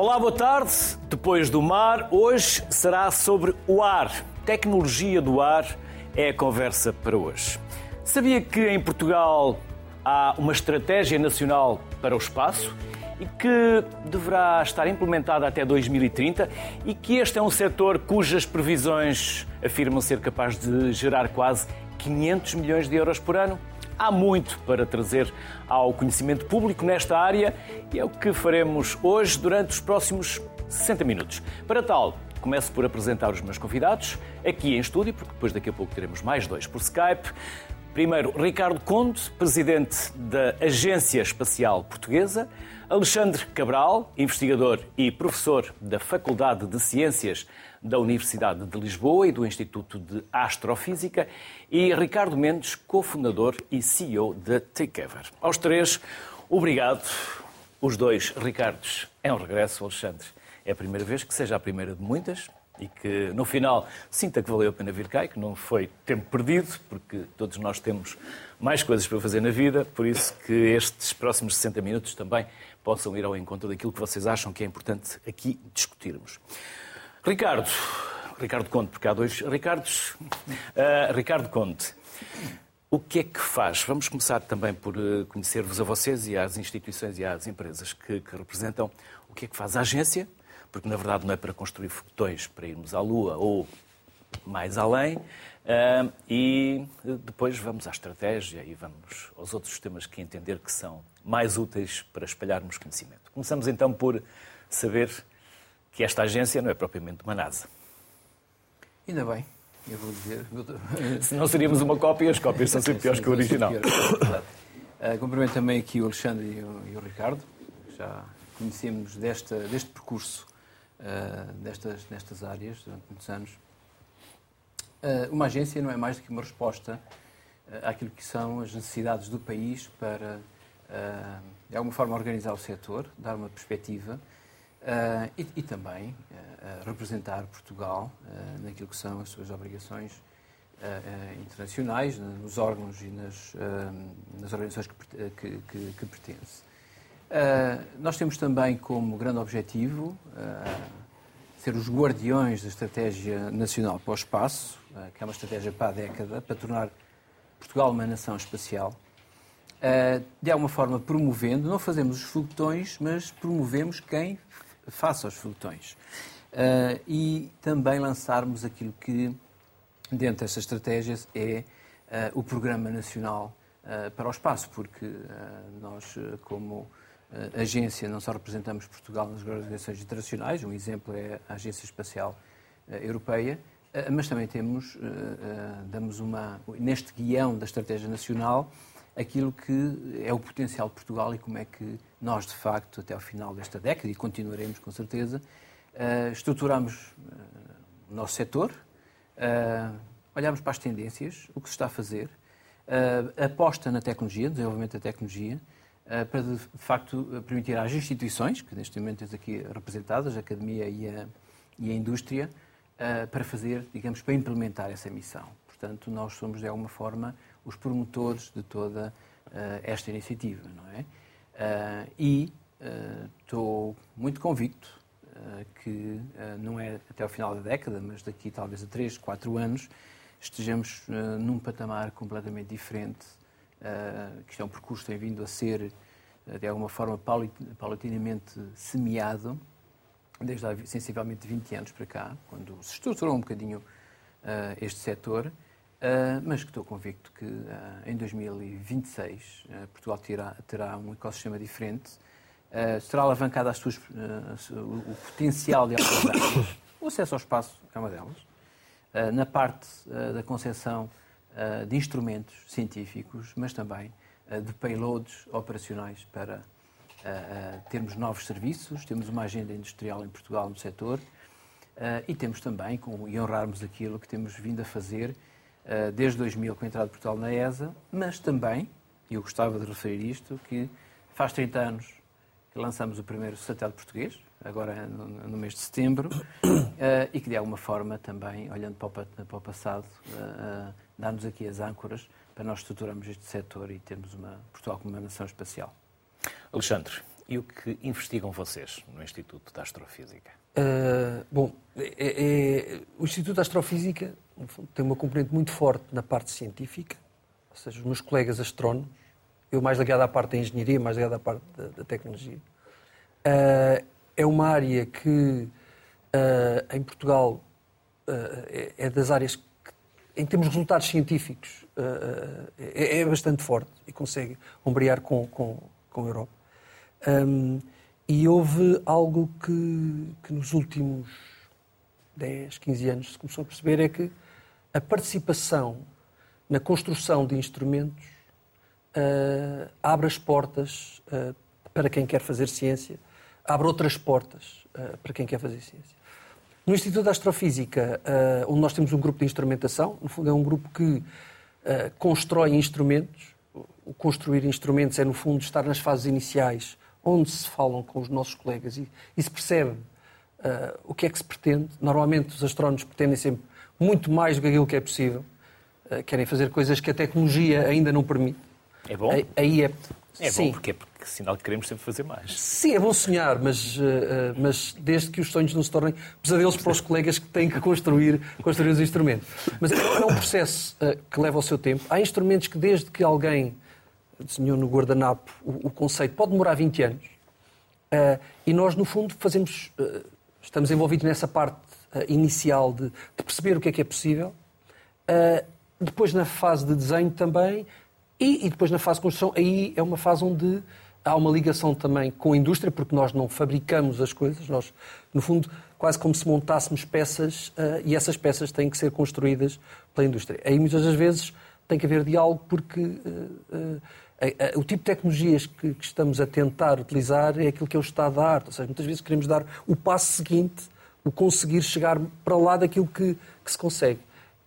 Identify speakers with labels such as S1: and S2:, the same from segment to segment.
S1: Olá, boa tarde. Depois do mar, hoje será sobre o ar. Tecnologia do ar é a conversa para hoje. Sabia que em Portugal há uma estratégia nacional para o espaço e que deverá estar implementada até 2030 e que este é um setor cujas previsões afirmam ser capaz de gerar quase 500 milhões de euros por ano? Há muito para trazer ao conhecimento público nesta área e é o que faremos hoje durante os próximos 60 minutos. Para tal, começo por apresentar os meus convidados aqui em estúdio, porque depois daqui a pouco teremos mais dois por Skype. Primeiro, Ricardo Conde, presidente da Agência Espacial Portuguesa. Alexandre Cabral, investigador e professor da Faculdade de Ciências da Universidade de Lisboa e do Instituto de Astrofísica. E Ricardo Mendes, cofundador e CEO da Takeover. Aos três, obrigado. Os dois Ricardos é um regresso, Alexandre. É a primeira vez que seja a primeira de muitas e que no final sinta que valeu a pena vir cá e que não foi tempo perdido, porque todos nós temos mais coisas para fazer na vida, por isso que estes próximos 60 minutos também possam ir ao encontro daquilo que vocês acham que é importante aqui discutirmos. Ricardo, Ricardo Conte, porque há dois Ricardos. Uh, Ricardo Conte, o que é que faz? Vamos começar também por eh, conhecer-vos a vocês e às instituições e às empresas que, que representam. O que é que faz a agência? Porque, na verdade, não é para construir foguetões para irmos à Lua ou mais além. Uh, e depois vamos à estratégia e vamos aos outros temas que entender que são mais úteis para espalharmos conhecimento. Começamos então por saber que esta agência não é propriamente uma NASA.
S2: Ainda bem, eu vou dizer.
S1: Se não seríamos uma cópia, as cópias são sempre piores que o original.
S2: Uh, cumprimento também aqui o Alexandre e o, e o Ricardo, já conhecemos desta, deste percurso, uh, destas, nestas áreas durante muitos anos. Uh, uma agência não é mais do que uma resposta uh, àquilo que são as necessidades do país para, uh, de alguma forma, organizar o setor, dar uma perspectiva e, também representar Portugal naquilo que são as suas obrigações internacionais, nos órgãos e nas, nas organizações que, que, que, que pertence. nós temos também como grande objetivo ser os guardiões da Estratégia Nacional para o Espaço, que é uma estratégia para a década, para tornar Portugal uma nação espacial. Eh, de alguma forma promovendo, não fazemos os foguetões, mas promovemos quem faça os foguetões. Eh, e também lançarmos aquilo que, dentro desta estratégia, é o Programa Nacional para o Espaço, porque nós, como agência, não só representamos Portugal nas organizações internacionais, um exemplo é a Agência Espacial Europeia, eh, mas também temos, eh, eh, damos uma, neste guião da Estratégia Nacional, aquilo que é o potencial de Portugal e como é que nós, de facto, até ao final desta década, e continuaremos com certeza, estruturamos o nosso setor, olhamos para as tendências, o que se está a fazer, aposta na tecnologia, desenvolvimento da tecnologia, para, de facto, permitir às instituições, que neste momento temos aqui representadas, a academia e a, e a indústria, uh, para fazer, digamos, para implementar essa missão. Portanto, nós somos, de alguma forma, os promotores de toda uh, esta iniciativa, não é? Uh, e estou muito convicto que não é até ao final da década, mas daqui talvez a 3, 4 anos, estejamos num patamar completamente diferente, que isto é um percurso que tem vindo a ser, de alguma forma, paulatinamente semeado, desde há sensivelmente 20 anos para cá, quando se estruturou um bocadinho uh, este setor, uh, mas que estou convicto que uh, em 2026 Portugal terá, terá um ecossistema diferente, será alavancado as suas, o, o, potencial de algumas O acesso ao espaço é uma delas. na parte da concepção de instrumentos científicos, mas também de payloads operacionais para uh, termos novos serviços, temos uma agenda industrial em Portugal no setor uh, e temos também, com, e honrarmos aquilo que temos vindo a fazer uh, desde 2000 com a entrada de Portugal na ESA, mas também, e eu gostava de referir isto, que faz 30 anos que lançamos o primeiro satélite português, agora no, no mês de setembro, e que de alguma forma também, olhando para o, para o passado, dá-nos aqui as âncoras para nós estruturarmos este setor e termos uma, Portugal como uma nação espacial.
S1: Alexandre, e o que investigam vocês no Instituto de Astrofísica?
S3: Uh, bom, é, é, o Instituto de Astrofísica tem uma componente muito forte na parte científica, ou seja, os meus colegas astrónomos, eu mais ligado à parte da engenharia, mais ligado à parte da, da tecnologia. Uh, é uma área que uh, em Portugal é, é, das áreas que, em termos de resultados científicos, é, é, bastante forte e consegue ombrear com, com, com a Europa. Um, e houve algo que, que nos últimos 10, 15 anos se começou a perceber é que a participação na construção de instrumentos uh, abre as portas uh, para quem quer fazer ciência, abre outras portas uh, para quem quer fazer ciência. No Instituto de Astrofísica, onde nós temos um grupo de instrumentação, no fundo é um grupo que constrói instrumentos. O construir instrumentos é, no fundo, estar nas fases iniciais onde se falam com os nossos colegas e, e se percebe uh, o que é que se pretende. Normalmente os astrónomos pretendem sempre muito mais do que aquilo que é possível. Uh, querem fazer coisas que a tecnologia ainda não permite.
S1: É bom?
S3: Aí é...
S1: É Sim. bom porque porque sinal que queremos sempre fazer mais.
S3: Sim, é bom sonhar, mas, uh, mas desde que os sonhos não se tornem pesadelos para os colegas que têm que construir, construir os instrumentos. Mas é um processo uh, que leva o seu tempo. Há instrumentos que desde que alguém desenhou no guardanapo o, o, conceito, pode demorar 20 anos. Uh, e nós, no fundo, fazemos, estamos envolvidos nessa parte inicial de, de, perceber o que é que é possível. depois, na fase de desenho também, e, e, depois na fase de construção, aí é uma fase onde há uma ligação também com a indústria, porque nós não fabricamos as coisas, nós, no fundo, quase como se montássemos peças e essas peças têm que ser construídas pela indústria. Aí, muitas das vezes, tem que haver diálogo, porque o tipo de tecnologias que, que, estamos a tentar utilizar é aquilo que é o estado da arte. Ou seja, muitas vezes queremos dar o passo seguinte, o conseguir chegar para lá daquilo que, que se consegue.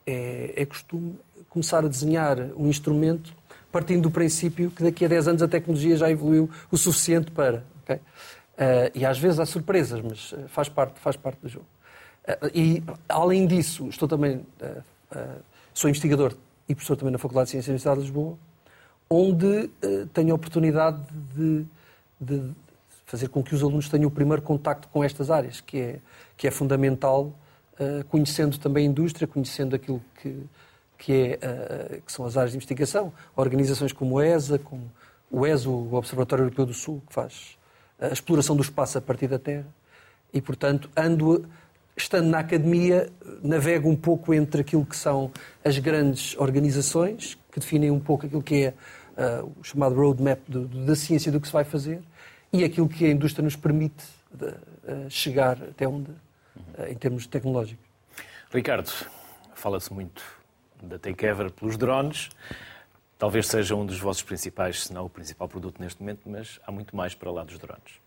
S3: É, é costume começar a desenhar um instrumento partindo do princípio que daqui a 10 anos a tecnologia já evoluiu o suficiente para. Okay? Uh, e às vezes há surpresas, mas eh, faz parte, faz parte do jogo. Uh, e, além disso, estou também, uh, sou investigador e professor também na Faculdade de Ciências da Universidade de Lisboa, onde tenho a oportunidade de, de, fazer com que os alunos tenham o primeiro contacto com estas áreas, que é, que é fundamental, conhecendo também a indústria, conhecendo aquilo que, que, é, uh, que são as áreas de investigação, organizações como a ESA, como o ESO, o Observatório Europeu do Sul, que faz a exploração do espaço a partir da Terra, e, portanto, ando estando na academia, navego um pouco entre aquilo que são as grandes organizações, que definem um pouco aquilo que é uh, o chamado roadmap do, da ciência do que se vai fazer e aquilo que a indústria nos permite de, uh, chegar até onde, uh, em termos tecnológicos.
S1: Ricardo, fala-se muito da Takeover pelos drones. Talvez seja um dos vossos principais, se não o principal produto neste momento, mas há muito mais para lá dos drones.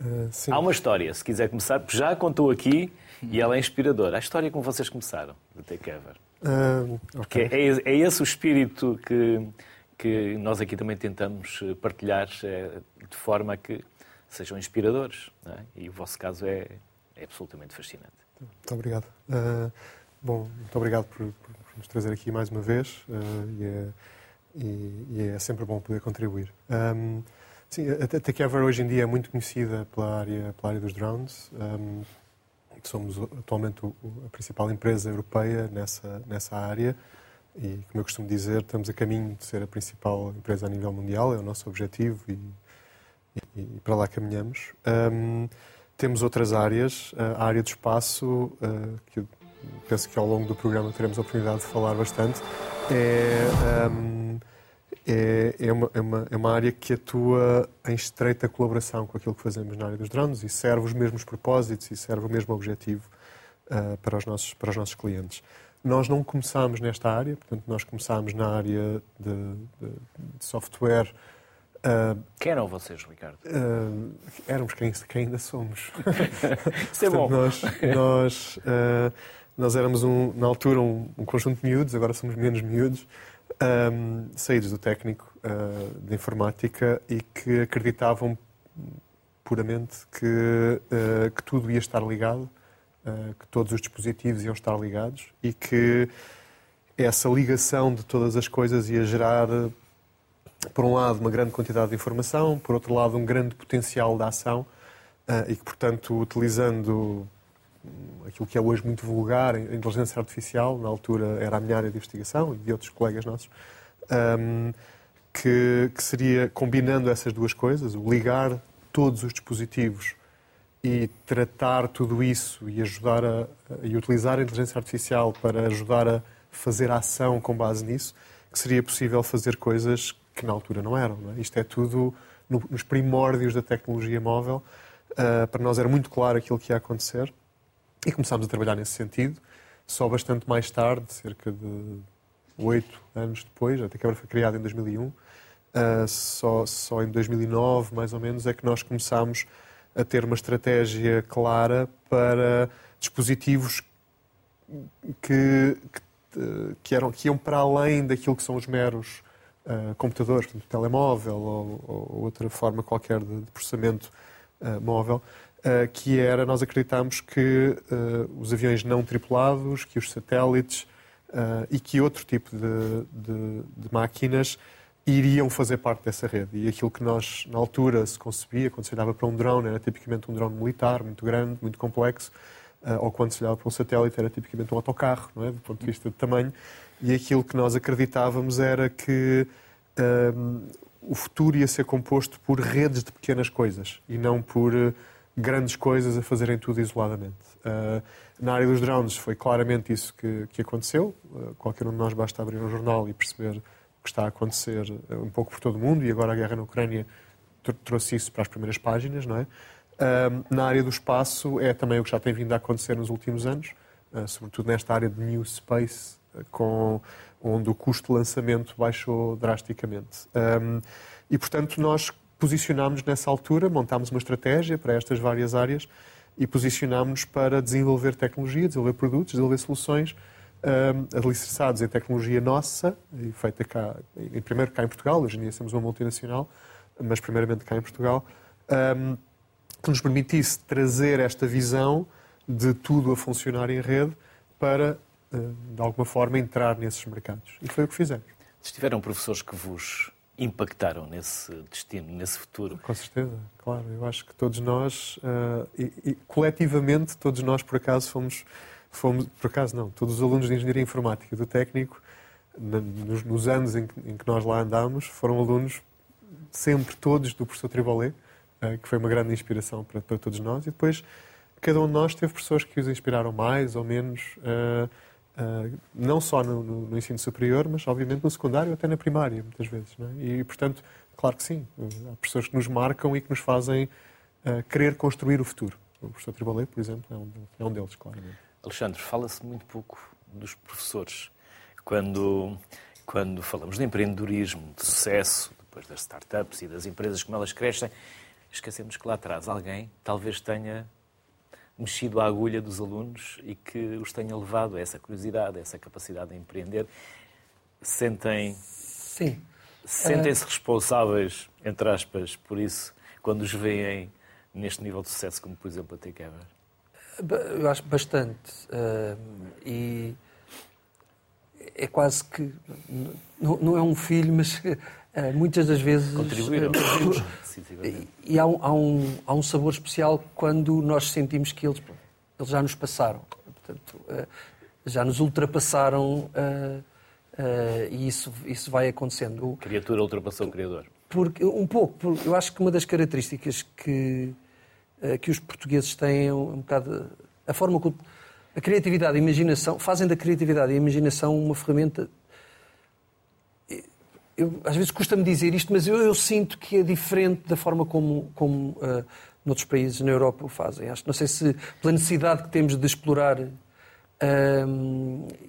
S1: Uh, há uma história, se quiser começar, porque já contou aqui e ela é inspiradora. A história como vocês começaram, da Takeover. Uh, okay. é, é, esse o espírito que, que nós aqui também tentamos eh, partilhar de forma a que sejam inspiradores. É? E o vosso caso é, é, absolutamente fascinante.
S4: Muito obrigado. Uh, bom, muito obrigado por, por, nos trazer aqui mais uma vez uh, e, é, e, e, é, sempre bom poder contribuir. Um, sim, a Takeover hoje em dia é muito conhecida pela área, pela área dos drones. Um, somos atualmente a principal empresa europeia nessa, nessa área. E, como eu costumo dizer, estamos a caminho de ser a principal empresa a nível mundial, é o nosso objetivo e, e, e para lá caminhamos. Um, temos outras áreas, a área do espaço, uh, que eu penso que ao longo do programa teremos a oportunidade de falar bastante, é, um, é, é, uma, é, uma, é uma área que atua em estreita colaboração com aquilo que fazemos na área dos drones e serve os mesmos propósitos e serve o mesmo objetivo uh, para, os nossos, para os nossos clientes. Nós não começámos nesta área, portanto, nós começámos na área de, de, de software.
S1: Uh, quem eram vocês, Ricardo?
S4: Uh, éramos quem, quem, ainda somos.
S1: Isso é bom.
S4: Nós, nós, uh, nós éramos, um, na altura, um, um, conjunto de miúdos, agora somos menos miúdos, um, saídos do técnico de informática e que acreditavam puramente que, que tudo ia estar ligado uh, que todos os dispositivos iam estar ligados e que essa ligação de todas as coisas ia gerar por um lado, uma grande quantidade de informação, por outro lado, um grande potencial de ação uh, e que, portanto, utilizando aquilo que é hoje muito vulgar, a inteligência artificial, na altura era a minha área de investigação e de outros colegas nossos, um, que, que, seria combinando essas duas coisas, ligar todos os dispositivos e tratar tudo isso e ajudar a, e utilizar a inteligência artificial para ajudar a fazer ação com base nisso, que seria possível fazer coisas que na altura não eram. Não é? Isto é tudo no, nos primórdios da tecnologia móvel. Uh, para nós era muito claro aquilo que ia acontecer e começámos a trabalhar nesse sentido. Só bastante mais tarde, cerca de oito anos depois, a Câmara foi criada em 2001, uh, ah, só, só em 2009, mais ou menos, é que nós começámos a ter uma estratégia clara para dispositivos que, que, que, eram, que iam para além daquilo que são os meros uh, computadores, portanto, telemóvel ou, ou, outra forma qualquer de, de processamento uh, móvel, uh, que era, nós acreditamos que os aviões não tripulados, que os satélites e que outro tipo de, de, de máquinas iriam fazer parte dessa rede. E aquilo que nós, na altura, se concebia, quando se olhava para um drone, era tipicamente um drone militar, muito grande, muito complexo, uh, ou quando se olhava para um satélite, era tipicamente um autocarro, não é? do ponto de vista de tamanho. E aquilo que nós acreditávamos era que uh, o futuro ia ser composto por redes de pequenas coisas e não por uh, grandes coisas a fazerem tudo isoladamente. na área dos drones foi claramente isso que, que aconteceu. qualquer um de nós basta abrir um jornal e perceber que está a acontecer eh, um pouco por todo o mundo e agora a guerra na Ucrânia trouxe isso para as primeiras páginas, não é? na área do espaço é também o que já tem vindo a acontecer nos últimos anos, uh, sobretudo nesta área de New Space, uh, com, onde o custo de lançamento baixou drasticamente. E, portanto, nós posicionámos nessa altura, montámos uma estratégia para estas várias áreas e posicionámos para desenvolver tecnologia, desenvolver produtos, desenvolver soluções uh, alicerçados em tecnologia nossa, feita cá, em, primeiro cá em Portugal, hoje em dia somos uma multinacional, mas primeiramente cá em Portugal, um, que nos permitisse trazer esta visão de tudo a funcionar em rede para, uh, de alguma forma, entrar nesses mercados. E foi o que fizemos.
S1: Estiveram professores que vos impactaram nesse destino, nesse futuro?
S4: Com certeza, claro. Eu acho que todos nós, uh, e, e, coletivamente, todos nós, por acaso, fomos fomos, por acaso não, todos os alunos de Engenharia Informática do técnico, nos, nos anos em que, em que, nós lá andámos, foram alunos sempre todos do professor Tribolé, uh, que foi uma grande inspiração para, para, todos nós, e depois cada um de nós teve pessoas que os inspiraram mais ou menos, uh, uh, não só no, no, no, ensino superior, mas obviamente no secundário, até na primária, muitas vezes. É? E, portanto, claro que sim, há pessoas que nos marcam e que nos fazem querer construir o futuro. O professor Tribolé, por exemplo, é um, é um deles, claramente.
S1: Alexandre, fala-se muito pouco dos professores. Quando, quando falamos de empreendedorismo, de sucesso, depois das startups e das empresas como elas crescem, esquecemos que lá atrás alguém talvez tenha mexido a agulha dos alunos e que os tenha levado a essa curiosidade, a essa capacidade de empreender. Sentem.
S3: Sim.
S1: Sentem-se responsáveis, entre aspas, por isso, quando os veem neste nível de sucesso, como por exemplo a T-Caber?
S3: Eu acho bastante. Uh, e é quase que. Não, não, é um filho, mas muitas das vezes.
S1: Contribuíram.
S3: Uh, e há um, há, um, há um sabor especial quando nós sentimos que eles, eles já nos passaram. Portanto, já nos ultrapassaram e isso, isso vai acontecendo.
S1: Criatura ultrapassou o Criador.
S3: Porque, um pouco. Porque eu acho que uma das características que eh, que os portugueses têm um, bocado. A forma como. A criatividade e a imaginação. Fazem da criatividade e a imaginação uma ferramenta. Eu, às vezes custa-me dizer isto, mas eu, eu, sinto que é diferente da forma como, como uh, noutros países na Europa o fazem. Acho, não sei se pela necessidade que temos de explorar uh,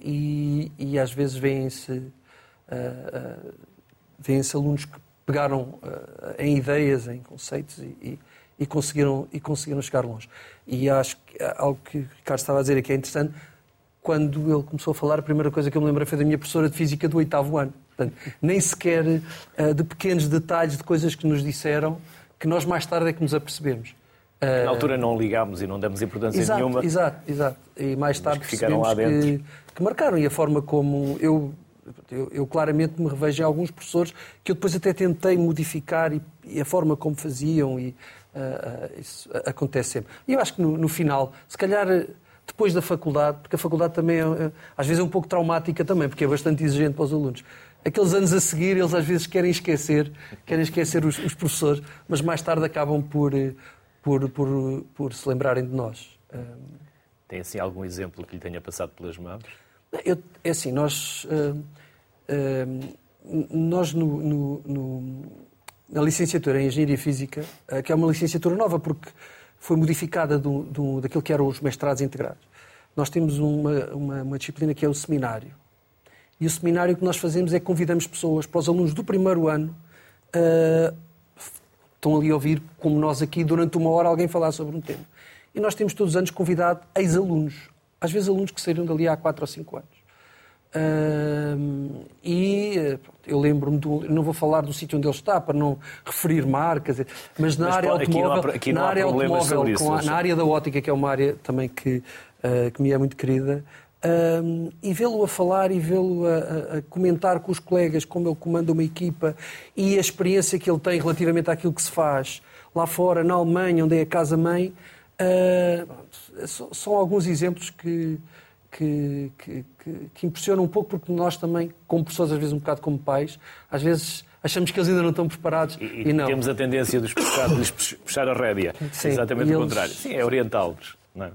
S3: e, e, às vezes vêm-se uh, uh, vêm alunos que pegaram em ideias, em conceitos e, e e conseguiram, e conseguiram chegar longe. E acho que algo que o Ricardo estava a dizer aqui é interessante. Quando ele começou a falar, a primeira coisa que eu me lembrei foi da minha professora de Física do oitavo ano. Portanto, nem sequer uh, de pequenos detalhes de coisas que nos disseram, que nós mais tarde é que nos apercebemos.
S1: Uh, Na altura não ligámos e não demos importância
S3: exato,
S1: nenhuma.
S3: Exato, exato. E mais tarde que ficaram lá dentro. Que, que marcaram. E a forma como eu Eu, eu, claramente me revejo em alguns professores que eu depois até tentei modificar e, e a forma como faziam e uh, isso acontece sempre. E eu acho que no, no, final, se calhar depois da faculdade, porque a faculdade também é, às vezes é um pouco traumática também, porque é bastante exigente para os alunos. Aqueles anos a seguir, eles às vezes querem esquecer, querem esquecer os, os professores, mas mais tarde acabam por, por, por, por se lembrarem de nós.
S1: Tem assim algum exemplo que lhe tenha passado pelas mãos?
S3: Eu, é assim, nós, uh, uh, nós no, no, no, na licenciatura em Engenharia Física, uh, que é uma licenciatura nova porque foi modificada do, do, daquilo que eram os mestrados integrados, nós temos uma, uma, uma disciplina que é o seminário. E o seminário que nós fazemos é que convidamos pessoas para os alunos do primeiro ano estão ali a ouvir, como nós aqui, durante uma hora alguém falar sobre um tema. E nós temos todos os anos convidado ex-alunos, às vezes alunos que saíram dali há 4 ou 5 anos. Uh, e eu lembro-me do. Não vou falar do sítio onde ele está para não referir marcas, mas na mas, área automóvel. Aqui não há, aqui não na área automóvel, isso, a, na área da ótica, que é uma área também que, uh, que me é muito querida, uh, e vê-lo a falar e vê-lo a, a, comentar com os colegas como ele comanda uma equipa e a experiência que ele tem relativamente àquilo que se faz lá fora, na Alemanha, onde é a casa-mãe. Uh, são alguns exemplos que, que, que, que, impressionam um pouco, porque nós também, como pessoas, às vezes um bocado como pais, às vezes achamos que eles ainda não estão preparados e, e, e não.
S1: Temos a tendência de lhes puxar a rédea. Sim, Exatamente o eles... contrário. Sim, é orientá-los. É?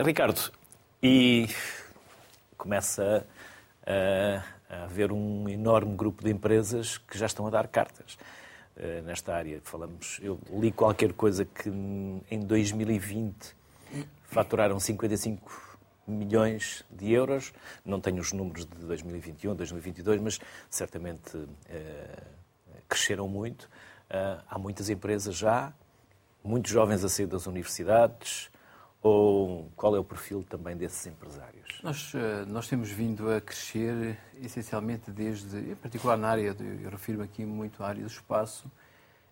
S1: Ricardo, e começa a, a haver um enorme grupo de empresas que já estão a dar cartas. Eh, nesta área. Falamos, eu li qualquer coisa que em 2020 faturaram 55 milhões de euros. Não tenho os números de 2021, 2022, mas certamente uh, cresceram muito. Uh, há muitas empresas já, muitos jovens a sair das universidades. Ou qual é o perfil também desses empresários?
S2: Nós, nós temos vindo a crescer essencialmente desde, em particular na área, eu refiro aqui muito à área do espaço,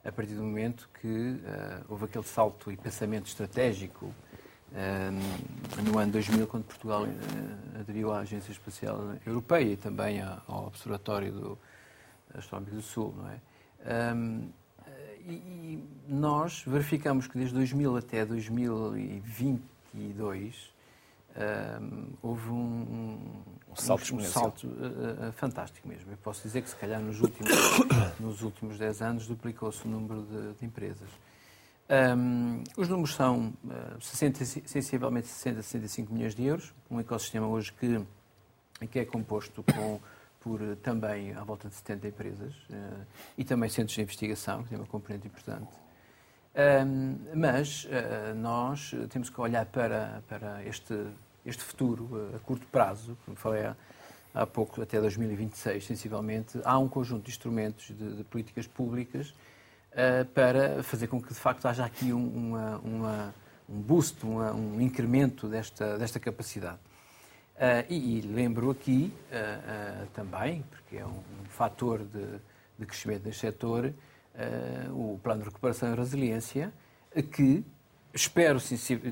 S2: a partir do momento que uh, houve aquele salto e pensamento estratégico uh, no ano 2000, quando Portugal uh, aderiu à Agência Espacial Europeia e também ao Observatório do Astronómico do Sul, não é? Um, e, nós verificamos que desde 2000 até 2022 um, houve um,
S1: um salto,
S2: um, salto uh, uh, fantástico mesmo. Eu posso dizer que, se calhar, nos últimos, nos últimos 10 anos duplicou-se o número de, de empresas. os números são uh, 60, sensivelmente 60 a 65 milhões de euros, um ecossistema hoje que, que é composto com, por também à volta de 70 empresas e também centros de investigação, que tem uma componente importante. Mas uh, nós temos que olhar para, para este este futuro a curto prazo, como falei há, pouco, até 2026, sensivelmente, há um conjunto de instrumentos de, de políticas públicas para fazer com que, de facto, haja aqui um, uma, uma, um boost, uma, um incremento desta, desta capacidade. Uh, e, e, lembro aqui uh, também, porque é um, um fator de, de, crescimento deste setor, o Plano de Recuperação e Resiliência, que espero,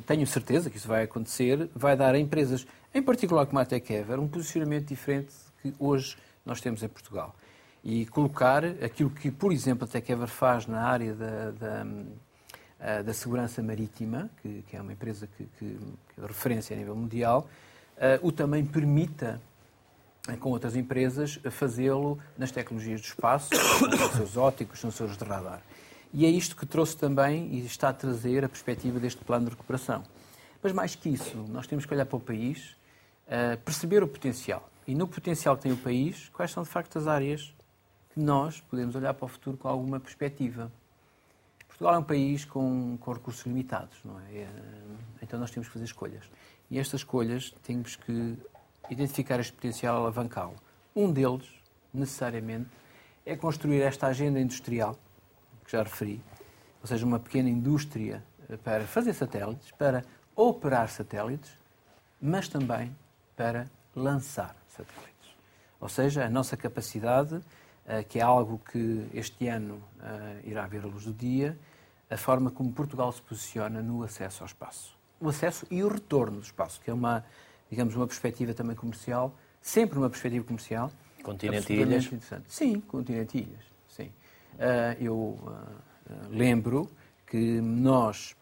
S2: tenho certeza que isso vai acontecer, vai dar a empresas, em particular como a TechEver, um posicionamento diferente que hoje nós temos em Portugal. E colocar aquilo que, por exemplo, a TechEver faz na área da, da, da segurança marítima, que, que, é uma empresa que, que, que é referência a nível mundial, uh, o também permita eh, com outras empresas, fazê-lo nas tecnologias do espaço, sensores ópticos, sensores de radar. E é isto que trouxe também e está a trazer a perspectiva deste plano de recuperação. Mas mais que isso, nós temos que olhar para o país, uh, perceber o potencial. E no potencial que tem o país, quais são de facto as áreas que nós podemos olhar para o futuro com alguma perspectiva. Portugal é um país com, com recursos limitados, não é? Então nós temos que fazer escolhas. E estas escolhas temos que identificar este potencial, alavancá-lo. Um deles, necessariamente, é construir esta agenda industrial que já referi, ou seja, uma pequena indústria eh, para fazer satélites, para operar satélites, mas também para lançar satélites. Ou seja, a nossa capacidade, eh, que é algo que este ano eh, irá ver a luz do dia, a forma como Portugal se posiciona no acesso ao espaço. O acesso e o retorno do espaço, que é uma, digamos, uma perspectiva também comercial sempre numa perspectiva comercial.
S1: Continente e ilhas?
S2: Sim, continente e ilhas. Sim. Uh, eu uh, lembro que nós,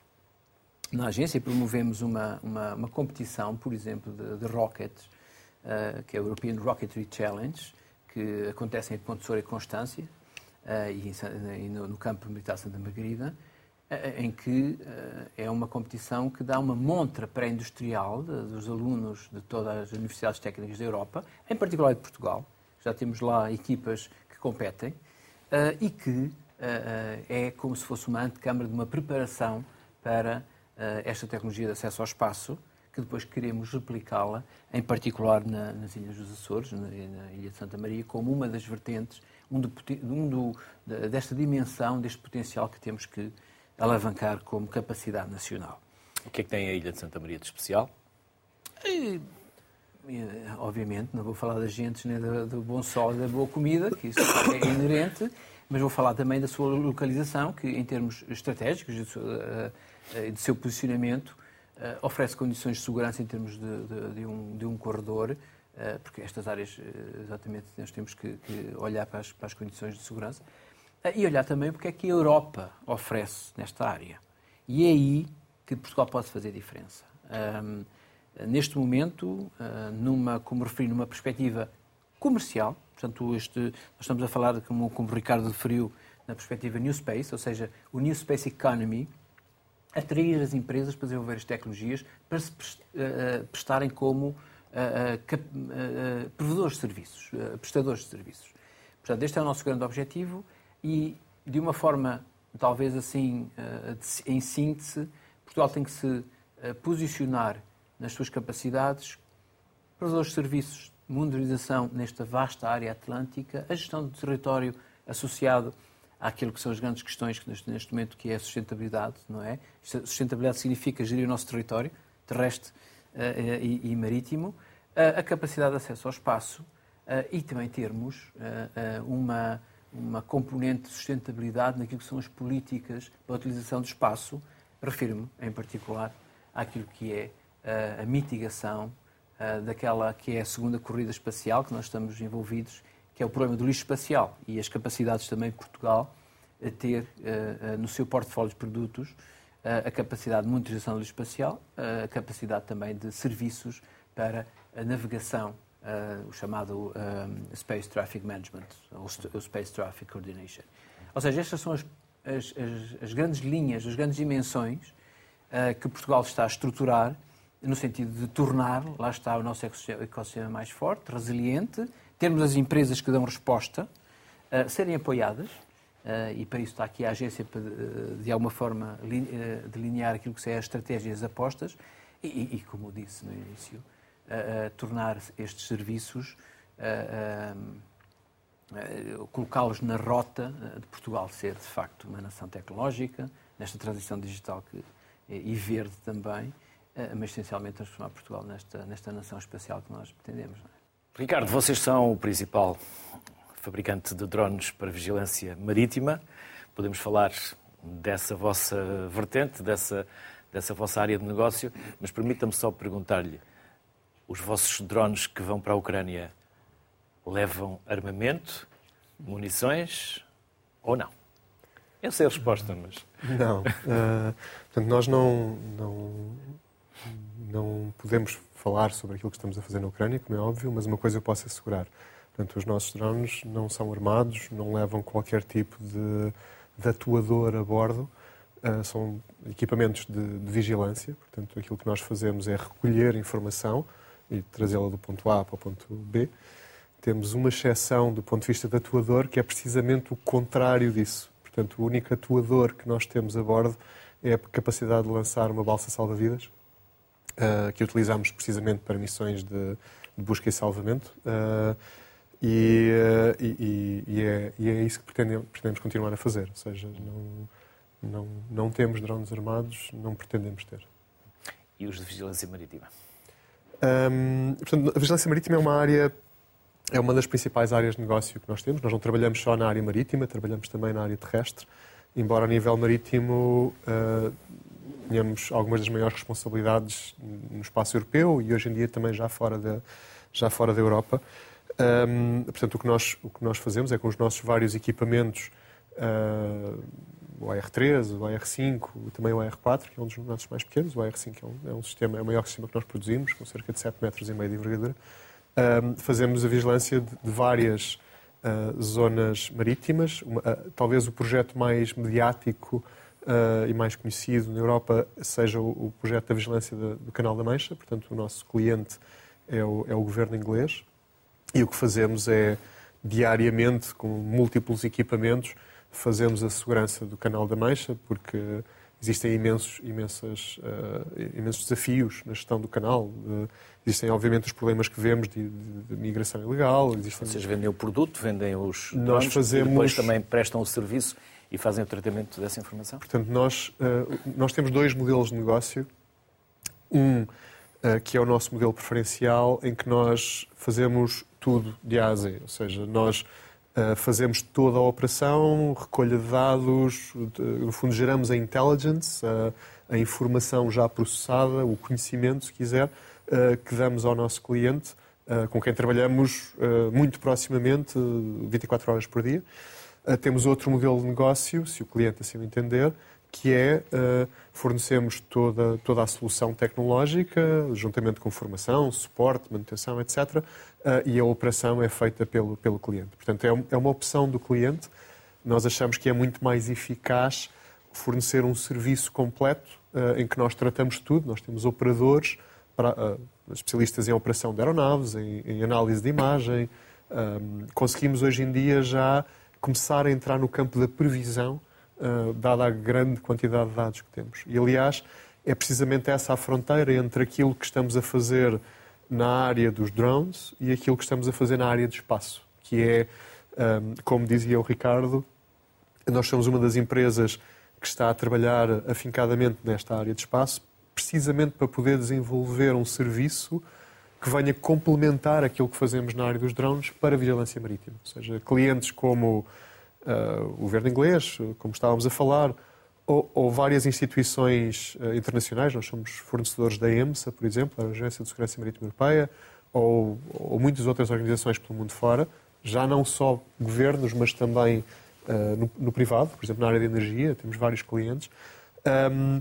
S2: na agência, promovemos uma, uma, uma competição, por exemplo, de, de rockets, uh, que é o European Rocketry Challenge, que acontece em Ponte Soura e Constância, e, e no, no, campo militar Santa Margarida, em que é uma competição que dá uma montra pré-industrial dos alunos de todas as universidades técnicas da Europa, em particular de Portugal. Já temos lá equipas que competem e que é como se fosse uma antecâmara de uma preparação para esta tecnologia de acesso ao espaço, que depois queremos replicá-la, em particular na, nas Ilhas dos Açores, na, na, Ilha de Santa Maria, como uma das vertentes, um do, um do, desta dimensão, deste potencial que temos que alavancar como capacidade nacional.
S1: O que é que tem a Ilha de Santa Maria de especial?
S2: E, obviamente, não vou falar das gentes, nem do, do bom sol e da boa comida, que isso é inerente, mas vou falar também da sua localização, que em termos estratégicos e de, de seu posicionamento, Uh, oferece condições de segurança em termos de, de, de, um, de um, corredor, uh, porque estas áreas, exatamente, nós temos que, que olhar para as, para as, condições de segurança e olhar também porque é que a Europa oferece nesta área. E é aí que Portugal pode fazer diferença. Um, neste momento, numa, como referi, numa perspectiva comercial, portanto, este, nós estamos a falar, como, como o Ricardo referiu, na perspectiva New Space, ou seja, o New Space Economy, atrair as empresas para desenvolver as tecnologias para se eh, prestarem como provedores de serviços, prestadores de serviços. Portanto, este é o nosso grande objetivo e, de uma forma, talvez assim, em síntese, Portugal tem que se posicionar nas suas capacidades, provedores de serviços, modernização nesta vasta área atlântica, a gestão do território associado àquilo que são as grandes questões que neste, momento que é a sustentabilidade, não é? Sustentabilidade significa gerir o nosso território terrestre uh, e, marítimo, a capacidade de acesso ao espaço e também termos uma, uma componente de sustentabilidade naquilo que são as políticas para a utilização do espaço. Refiro-me, em particular, àquilo que é a mitigação daquela que é a segunda corrida espacial que nós estamos envolvidos que é o problema do lixo espacial e as capacidades também de Portugal a ter uh, uh, no seu portfólio de produtos a capacidade de monitorização do lixo espacial, a capacidade também de serviços para a navegação, o chamado Space Traffic Management, ou Space Traffic Coordination. Ou seja, estas são as, as, as, grandes linhas, as grandes dimensões que Portugal está a estruturar no sentido de tornar, lá está o nosso ecossistema mais forte, resiliente, termos as empresas que dão resposta, uh, serem apoiadas, uh, e para isso está aqui a agência para, de alguma forma, delinear aquilo que são as estratégias as apostas, e, e, como disse no início, tornar estes serviços, colocá-los na rota de Portugal ser, de facto, uma nação tecnológica, nesta transição digital que, e verde também, mas essencialmente transformar Portugal nesta, nesta nação espacial que nós pretendemos. É?
S1: Ricardo, vocês são o principal fabricante de drones para vigilância marítima. Podemos falar dessa vossa vertente, dessa, dessa vossa área de negócio, mas permita-me só perguntar-lhe: os vossos drones que vão para a Ucrânia levam armamento, munições ou não? Eu sei a resposta, mas.
S4: Não. Uh, portanto, nós não, não, não podemos falar sobre aquilo que estamos a fazer na Ucrânia, como é óbvio, mas uma coisa eu posso assegurar. Portanto, os nossos drones não são armados, não levam qualquer tipo de, de atuador a bordo. Uh, são equipamentos de, de, vigilância. Portanto, aquilo que nós fazemos é recolher informação e trazê-la do ponto A para o ponto B. Temos uma exceção do ponto de vista de atuador, que é precisamente o contrário disso. Portanto, o único atuador que nós temos a bordo é a capacidade de lançar uma balsa salva-vidas, uh, que utilizamos precisamente para missões de, busca e salvamento. Uh, e, uh, e, e, é, e, é, isso que pretendemos, pretendemos, continuar a fazer. Ou seja, não, não, não temos drones armados, não pretendemos ter.
S1: E os de vigilância marítima?
S4: Um, portanto, a vigilância marítima é uma área, é uma das principais áreas de negócio que nós temos. Nós não trabalhamos só na área marítima, trabalhamos também na área terrestre. Embora a nível marítimo uh, tínhamos algumas das maiores responsabilidades no espaço europeu e hoje em dia também já fora da, já fora da Europa. Um, portanto, o que, nós, o que nós fazemos é com os nossos vários equipamentos, uh, o AR3, o AR5, também o AR4, que é um dos nossos mais pequenos, o AR5 é um, é um sistema, é o maior sistema que nós produzimos, com cerca de 7 metros e meio de envergadura. Um, fazemos a vigilância de, de várias uh, zonas marítimas. Uma, uh, talvez o projeto mais mediático uh, e mais conhecido na Europa seja o, o projeto da vigilância de, do Canal da Mancha. Portanto, o nosso cliente é o, é o governo inglês. E o que fazemos é, diariamente, com múltiplos equipamentos, fazemos a segurança do Canal da Mancha, porque existem imensos, imensas, uh, imensos desafios na gestão do canal. Uh, existem, obviamente, os problemas que vemos de, de, de migração ilegal. Existem...
S1: Vocês vendem o produto, vendem os nós fazemos... e depois também prestam o serviço e fazem o tratamento dessa informação?
S4: Portanto, nós, uh, nós temos dois modelos de negócio. Um, que é o nosso modelo preferencial, em que nós fazemos tudo de A a Z. Ou seja, nós fazemos toda a operação, recolha de dados, no fundo geramos a intelligence, a informação já processada, o conhecimento, se quiser, uh, que damos ao nosso cliente, com quem trabalhamos muito proximamente, 24 horas por dia. temos outro modelo de negócio, se o cliente assim o entender, que é uh, fornecemos toda, toda a solução tecnológica, juntamente com formação, suporte, manutenção, etc. Uh, eh, e a operação é feita pelo, pelo cliente. Portanto, é, é uma opção do cliente. Nós achamos que é muito mais eficaz fornecer um serviço completo uh, em que nós tratamos tudo. Nós temos operadores, para, especialistas em operação de aeronaves, em, em análise de imagem. Um, conseguimos hoje em dia já começar a entrar no campo da previsão dada a grande quantidade de dados que temos. E, aliás, é precisamente essa a fronteira entre aquilo que estamos a fazer na área dos drones e aquilo que estamos a fazer na área de espaço, que é, ehm, como dizia o Ricardo, nós somos uma das empresas que está a trabalhar afincadamente nesta área de espaço, precisamente para poder desenvolver um serviço que venha complementar aquilo que fazemos na área dos drones para a vigilância marítima. Ou seja, clientes como o governo inglês, como estávamos a falar, ou, ou várias instituições uh, internacionais. Nós somos fornecedores da EMSA, por exemplo, a Agência de Segurança Marítima Europeia, ou, ou muitas outras organizações pelo mundo fora, já não só governos, mas também uh, no, no, privado, por exemplo, na área de energia, temos vários clientes. Um,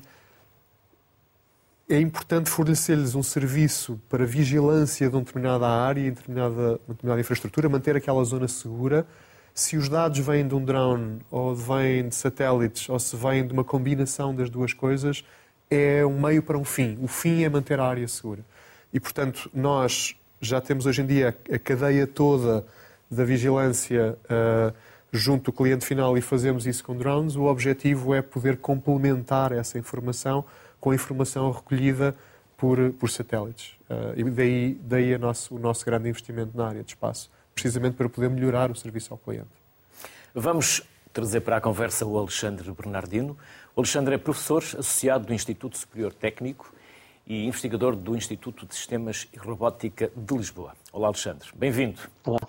S4: é importante fornecer-lhes um serviço para vigilância de uma determinada área, de uma determinada infraestrutura, manter aquela zona segura se os dados vêm de um drone ou vêm de satélites ou se vêm de uma combinação das duas coisas, é um meio para um fim. O fim é manter a área segura. E, portanto, nós já temos hoje em dia a cadeia toda da vigilância uh, junto do cliente final e fazemos isso com drones. O objetivo é poder complementar essa informação com a informação recolhida por, por satélites. Uh, e daí, daí nosso, o nosso grande investimento na área de espaço precisamente para poder melhorar o serviço ao cliente.
S1: Vamos trazer para a conversa o Alexandre Bernardino. O Alexandre é professor associado do Instituto Superior Técnico e investigador do Instituto de Sistemas e Robótica de Lisboa. Olá, Alexandre. Bem-vindo.
S5: Olá.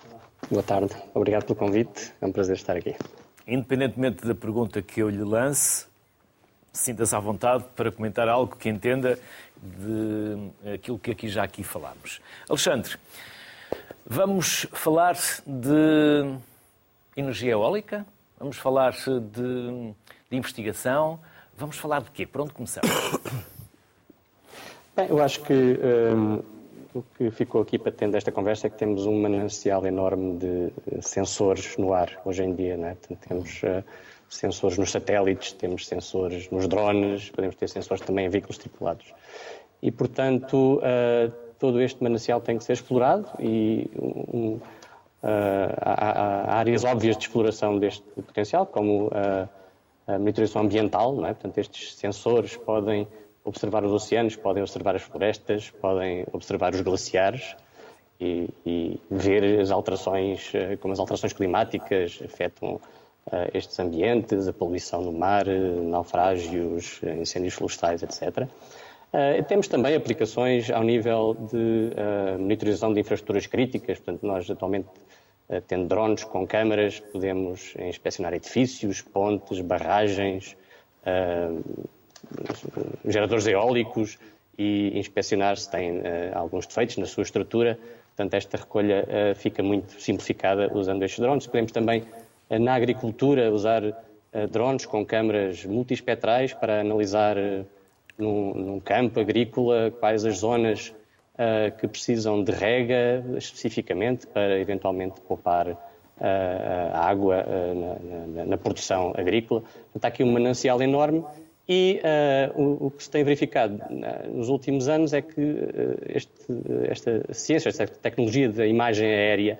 S5: Boa tarde. Obrigado pelo convite. É um prazer estar aqui.
S1: Independentemente da pergunta que eu lhe lance, sinta-se à vontade para comentar algo que entenda de aquilo que aqui já aqui falámos. Alexandre, Vamos falar de energia eólica, vamos falar de, de investigação, vamos falar de quê? Por onde começamos?
S5: Bem, eu acho que um, o que ficou aqui patente desta conversa é que temos um manancial enorme de sensores no ar hoje em dia. Né? temos uh, sensores nos satélites, temos sensores nos drones, podemos ter sensores também em veículos tripulados. E, portanto, uh, todo este manancial tem que ser explorado e um, uh, há, há, áreas óbvias de exploração deste potencial, como uh, a monitorização ambiental, não é? portanto, estes sensores podem observar os oceanos, podem observar as florestas, podem observar os glaciares e, e ver as alterações, uh, como as alterações climáticas afetam estes ambientes, a poluição no mar, naufrágios, incêndios florestais, etc. Uh, temos também aplicações ao nível de uh, monitorização de infraestruturas críticas, portanto, nós atualmente, uh, tendo drones com câmaras, podemos inspecionar edifícios, pontes, barragens, geradores eólicos e inspecionar se têm alguns defeitos na sua estrutura Portanto, esta recolha fica muito simplificada usando estes drones. Podemos também, na agricultura, usar drones com câmaras multiespectrais para analisar num, num campo agrícola quais as zonas que precisam de rega especificamente para eventualmente poupar a água na, na, na, produção agrícola. Há aqui um manancial enorme e uh, o, o, que se tem verificado nos últimos anos é que uh, este, esta ciência, esta tecnologia da imagem aérea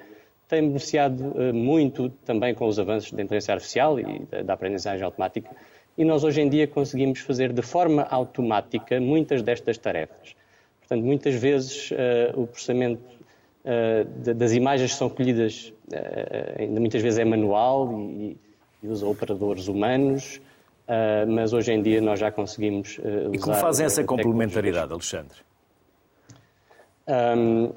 S5: tem beneficiado uh, muito também com os avanços da inteligência artificial e da, da, aprendizagem automática e nós hoje em dia conseguimos fazer de forma automática muitas destas tarefas. Portanto, muitas vezes o processamento das imagens que são colhidas ainda muitas vezes é manual e, e usa operadores humanos Uh, mas hoje em dia nós já conseguimos uh, usar...
S1: E como fazem essa complementaridade, Alexandre?
S5: Um,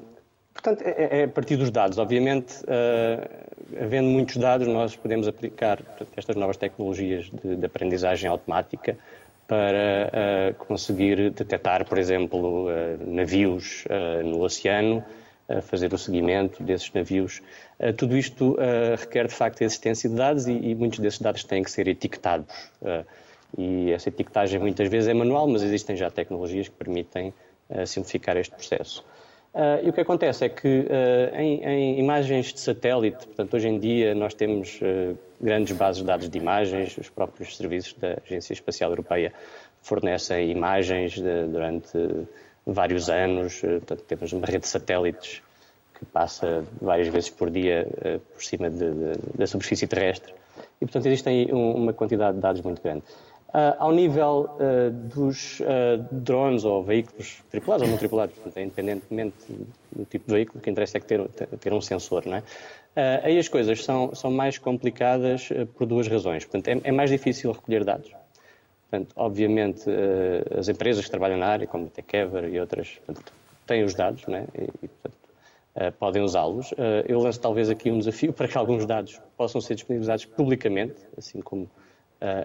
S5: portanto, é, é, a partir dos dados. Obviamente, uh, havendo muitos dados, nós podemos aplicar estas novas tecnologias de, de aprendizagem automática para conseguir detectar, por exemplo, navios no oceano, fazer o seguimento desses navios. Uh, tudo isto uh, requer, de facto, a existência de dados e, e, muitos desses dados têm que ser etiquetados. Uh, e essa etiquetagem muitas vezes é manual, mas existem já tecnologias que permitem simplificar este processo. E o que acontece é que em, em, imagens de satélite, portanto, hoje em dia nós temos grandes bases de dados de imagens, os próprios serviços da Agência Espacial Europeia fornecem imagens de, durante vários anos. Portanto, temos uma rede de satélites que passa várias vezes por dia uh, por cima de, de, da superfície terrestre. E, portanto, existe aí um, uma quantidade de dados muito grande. Uh, ao nível uh, dos drones ou veículos tripulados ou não tripulados, portanto, independentemente do tipo de veículo, o que interessa é que ter, ter um sensor, não é? aí as coisas são, são mais complicadas por duas razões. Portanto, é, é mais difícil recolher dados. Portanto, obviamente, as empresas que trabalham na área, como a Techever e outras, portanto, têm os dados, é? E, portanto, podem usá-los. Eu lanço talvez aqui um desafio para que alguns dados possam ser disponibilizados publicamente, assim como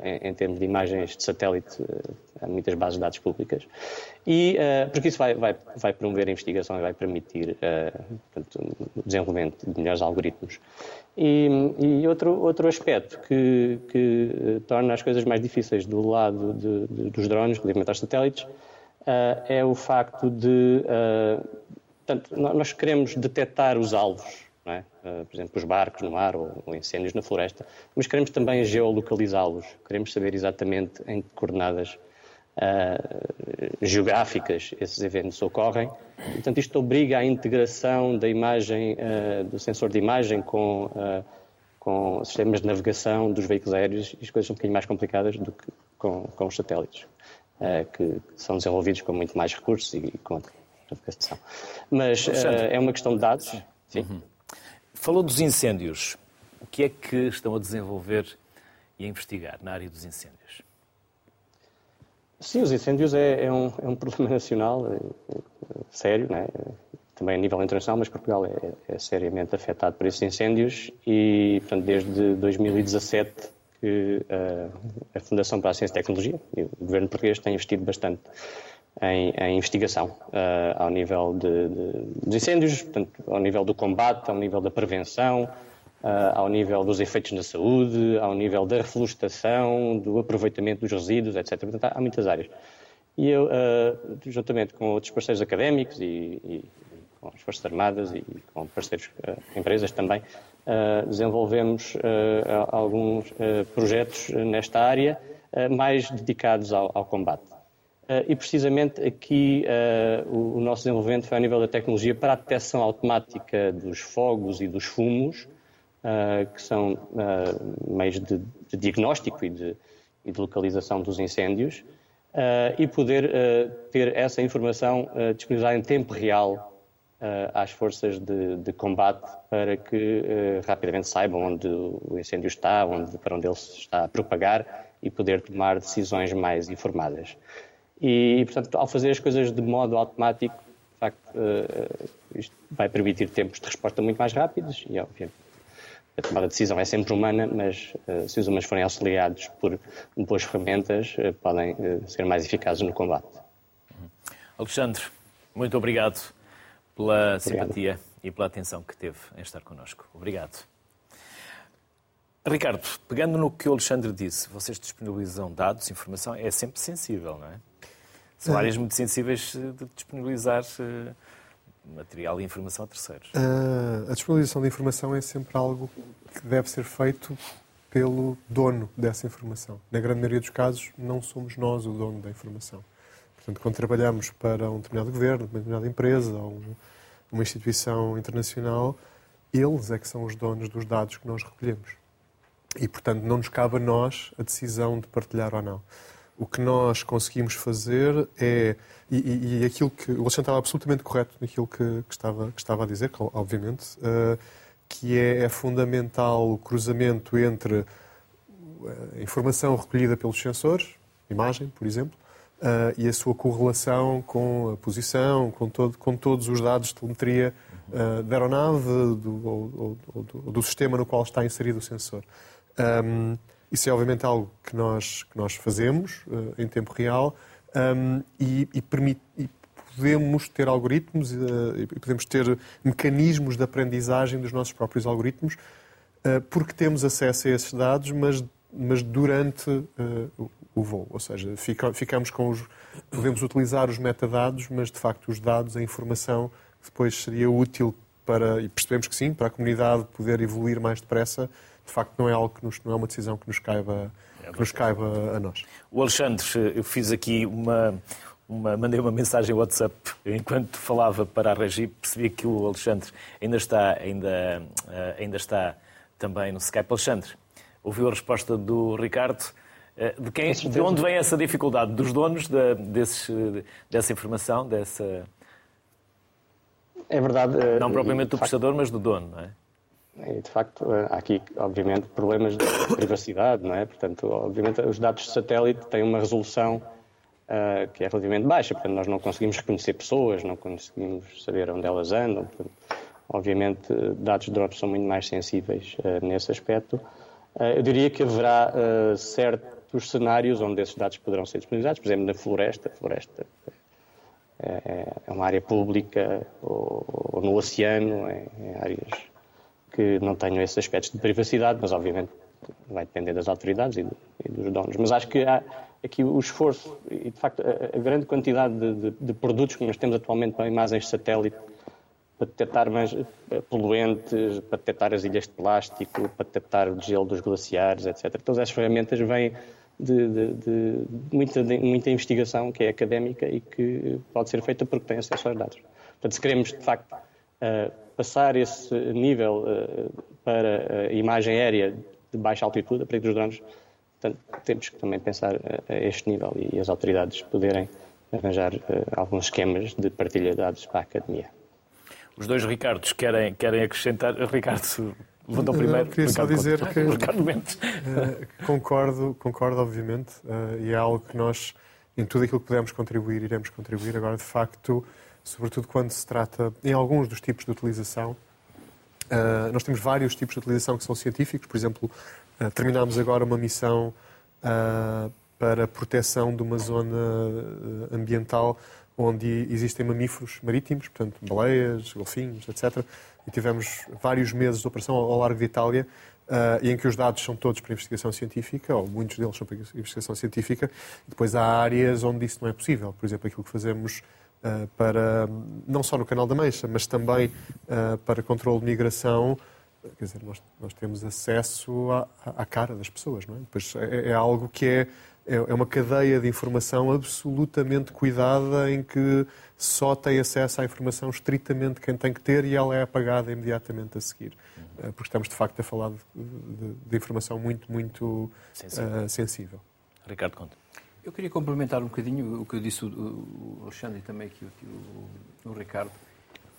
S5: em, em, termos de imagens de satélite, uh, há muitas bases de dados públicas, e, uh, porque isso vai, vai, vai, promover a investigação e vai permitir portanto, o desenvolvimento de melhores algoritmos. E, e outro, outro aspecto que, que, torna as coisas mais difíceis do lado de, de, dos drones, relativamente aos satélites, é o facto de Portanto, nós queremos detectar os alvos, é? uh, por exemplo, os barcos no mar ou, ou, incêndios na floresta, mas queremos também geolocalizá-los, queremos saber exatamente em que coordenadas uh, geográficas esses eventos ocorrem. Portanto, isto obriga à integração da imagem, uh, do sensor de imagem com, com sistemas de navegação dos veículos aéreos e as coisas são um bocadinho mais complicadas do que com, com os satélites, que são desenvolvidos com muito mais recursos e com educação. Mas é uma questão de dados. Sim. Uhum.
S1: Falou dos incêndios. O que é que estão a desenvolver e a investigar na área dos incêndios?
S5: Sim, os incêndios é, é, um, é um, problema nacional é, é, sério, né? também a nível internacional, mas Portugal é, é, seriamente afetado por esses incêndios e, portanto, desde 2017 que uh, a Fundação para a Ciência e Tecnologia e o governo português tem investido bastante em, em investigação uh, ao nível de, de, dos incêndios, portanto, ao nível do combate, ao nível da prevenção, uh, ao nível dos efeitos na saúde, ao nível da reflorestação, do aproveitamento dos resíduos, etc. Portanto, há, muitas áreas. E eu, uh, juntamente com outros parceiros académicos e, e, com as Forças Armadas e com parceiros, empresas também, desenvolvemos alguns projetos nesta área mais dedicados ao, ao combate. Uh, e precisamente aqui uh, o, nosso desenvolvimento foi a nível da tecnologia para a detecção automática dos fogos e dos fumos, uh, que são meios de, de, diagnóstico e de, e de, localização dos incêndios, e poder ter essa informação disponibilizada em tempo real às forças de, de, combate para que rapidamente saibam onde o incêndio está, onde, para onde ele se está a propagar e poder tomar decisões mais informadas. E, portanto, ao fazer as coisas de modo automático, de facto, uh, isto vai permitir tempos de resposta muito mais rápidos e, obviamente, a tomada de decisão é sempre humana, mas uh, se os humanos forem auxiliados por boas ferramentas, uh, podem ser mais eficazes no combate.
S1: Alexandre, muito obrigado pela obrigado. simpatia e pela atenção que teve em estar connosco. Obrigado. Ricardo, pegando no que o Alexandre disse, vocês disponibilizam dados, informação, é sempre sensível, não é? São áreas muito sensíveis de disponibilizar eh, material e informação a terceiros.
S4: A disponibilização de informação é sempre algo que deve ser feito pelo dono dessa informação. Na grande maioria dos casos, não somos nós o dono da informação. Portanto, quando trabalhamos para um determinado governo, uma determinada empresa ou uma instituição internacional, eles é que são os donos dos dados que nós recolhemos. E, portanto, não nos cabe a nós a decisão de partilhar ou não. O que nós conseguimos fazer é, e, e, e aquilo que o Alexandre estava absolutamente correto naquilo que, que, estava, que estava a dizer, obviamente, uh, que é, é, fundamental o cruzamento entre a informação recolhida pelos sensores, imagem, por exemplo, uh, e a sua correlação com a posição, com, todo, com todos os dados de telemetria uh, da aeronave do, ou, ou, ou, do sistema no qual está inserido o sensor. Um, isso é obviamente algo que nós, que nós fazemos uh, em tempo real um, e, e, permite, e podemos ter algoritmos uh, e podemos ter mecanismos de aprendizagem dos nossos próprios algoritmos uh, porque temos acesso a esses dados, mas, mas durante o, o voo. Ou seja, fica, ficamos com os. Podemos utilizar os metadados, mas de facto os dados, a informação depois seria útil para. E percebemos que sim, para a comunidade poder evoluir mais depressa de facto não é algo que nos, não é uma decisão que nos caiba, que nos caiba a nós.
S1: O Alexandre, eu fiz aqui uma, uma, mandei uma mensagem WhatsApp enquanto falava para a Regi, percebi que o Alexandre ainda está, ainda, eh, ainda está também no Skype. Alexandre, ouviu a resposta do Ricardo? Eh, de, quem, de onde vem essa dificuldade? Dos donos de, desses, dessa informação, dessa...
S5: É verdade.
S1: Não eh, propriamente do prestador, mas do dono, não é?
S5: E, de facto, há aqui, obviamente, problemas de privacidade, não é? Portanto, obviamente, os dados de satélite têm uma resolução uh, que é relativamente baixa, portanto, nós não conseguimos reconhecer pessoas, não conseguimos saber onde elas andam. Portanto, obviamente, dados de drones são muito mais sensíveis uh, nesse aspecto. Uh, eu diria que haverá certos cenários onde esses dados poderão ser disponibilizados, por exemplo, na floresta. A floresta é, é uma área pública, ou, ou no oceano, em, em áreas que não tenham esses aspectos de privacidade, mas obviamente vai depender das autoridades e, e dos donos. Mas acho que há aqui o esforço e, de facto, a, a grande quantidade de, de, de, produtos que nós temos atualmente para imagens de satélite, para detectar mais eh, poluentes, para detectar as ilhas de plástico, para detectar o gelo dos glaciares, etc. Todas essas ferramentas vêm de, de, muita, muita investigação que é académica e que pode ser feita porque tem acesso aos dados. Portanto, se queremos, de facto, uh, passar esse nível uh, para a imagem aérea de baixa altitude, a partir dos drones, portanto, temos que também pensar a este nível e as autoridades poderem arranjar uh, alguns esquemas de partilha de dados para a academia.
S1: Os dois Ricardos querem, querem acrescentar. Ricardo, Levantou primeiro.
S4: queria
S1: só
S4: dizer que uh, concordo, concordo, obviamente, uh, e é algo que nós, em tudo aquilo que pudermos contribuir, iremos contribuir. Agora, de facto, sobretudo quando se trata, em alguns dos tipos de utilização, uh, nós temos vários tipos de utilização que são científicos. Por exemplo, uh, terminámos agora uma missão uh, para proteção de uma zona ambiental onde existem mamíferos marítimos, portanto, baleias, golfinhos, etc. E tivemos vários meses de operação ao largo de Itália, em que os dados são todos para investigação científica, ou muitos deles são para investigação científica. Depois há áreas onde isso não é possível. Por exemplo, aquilo que fazemos para, não só no Canal da Mancha, mas também uh, para controle de migração, quer dizer, nós, nós temos acesso à, à, cara das pessoas, não é? Depois é, é algo que é é, é uma cadeia de informação absolutamente cuidada em que só tem acesso à informação estritamente quem tem que ter e ela é apagada imediatamente a seguir. Eh, porque estamos, de facto, a falar de, de, de informação muito, muito sensível. Uh, sensível.
S1: Ricardo Conte.
S2: Eu queria complementar um bocadinho o que disse o, Alexandre e também aqui o, o, o Ricardo.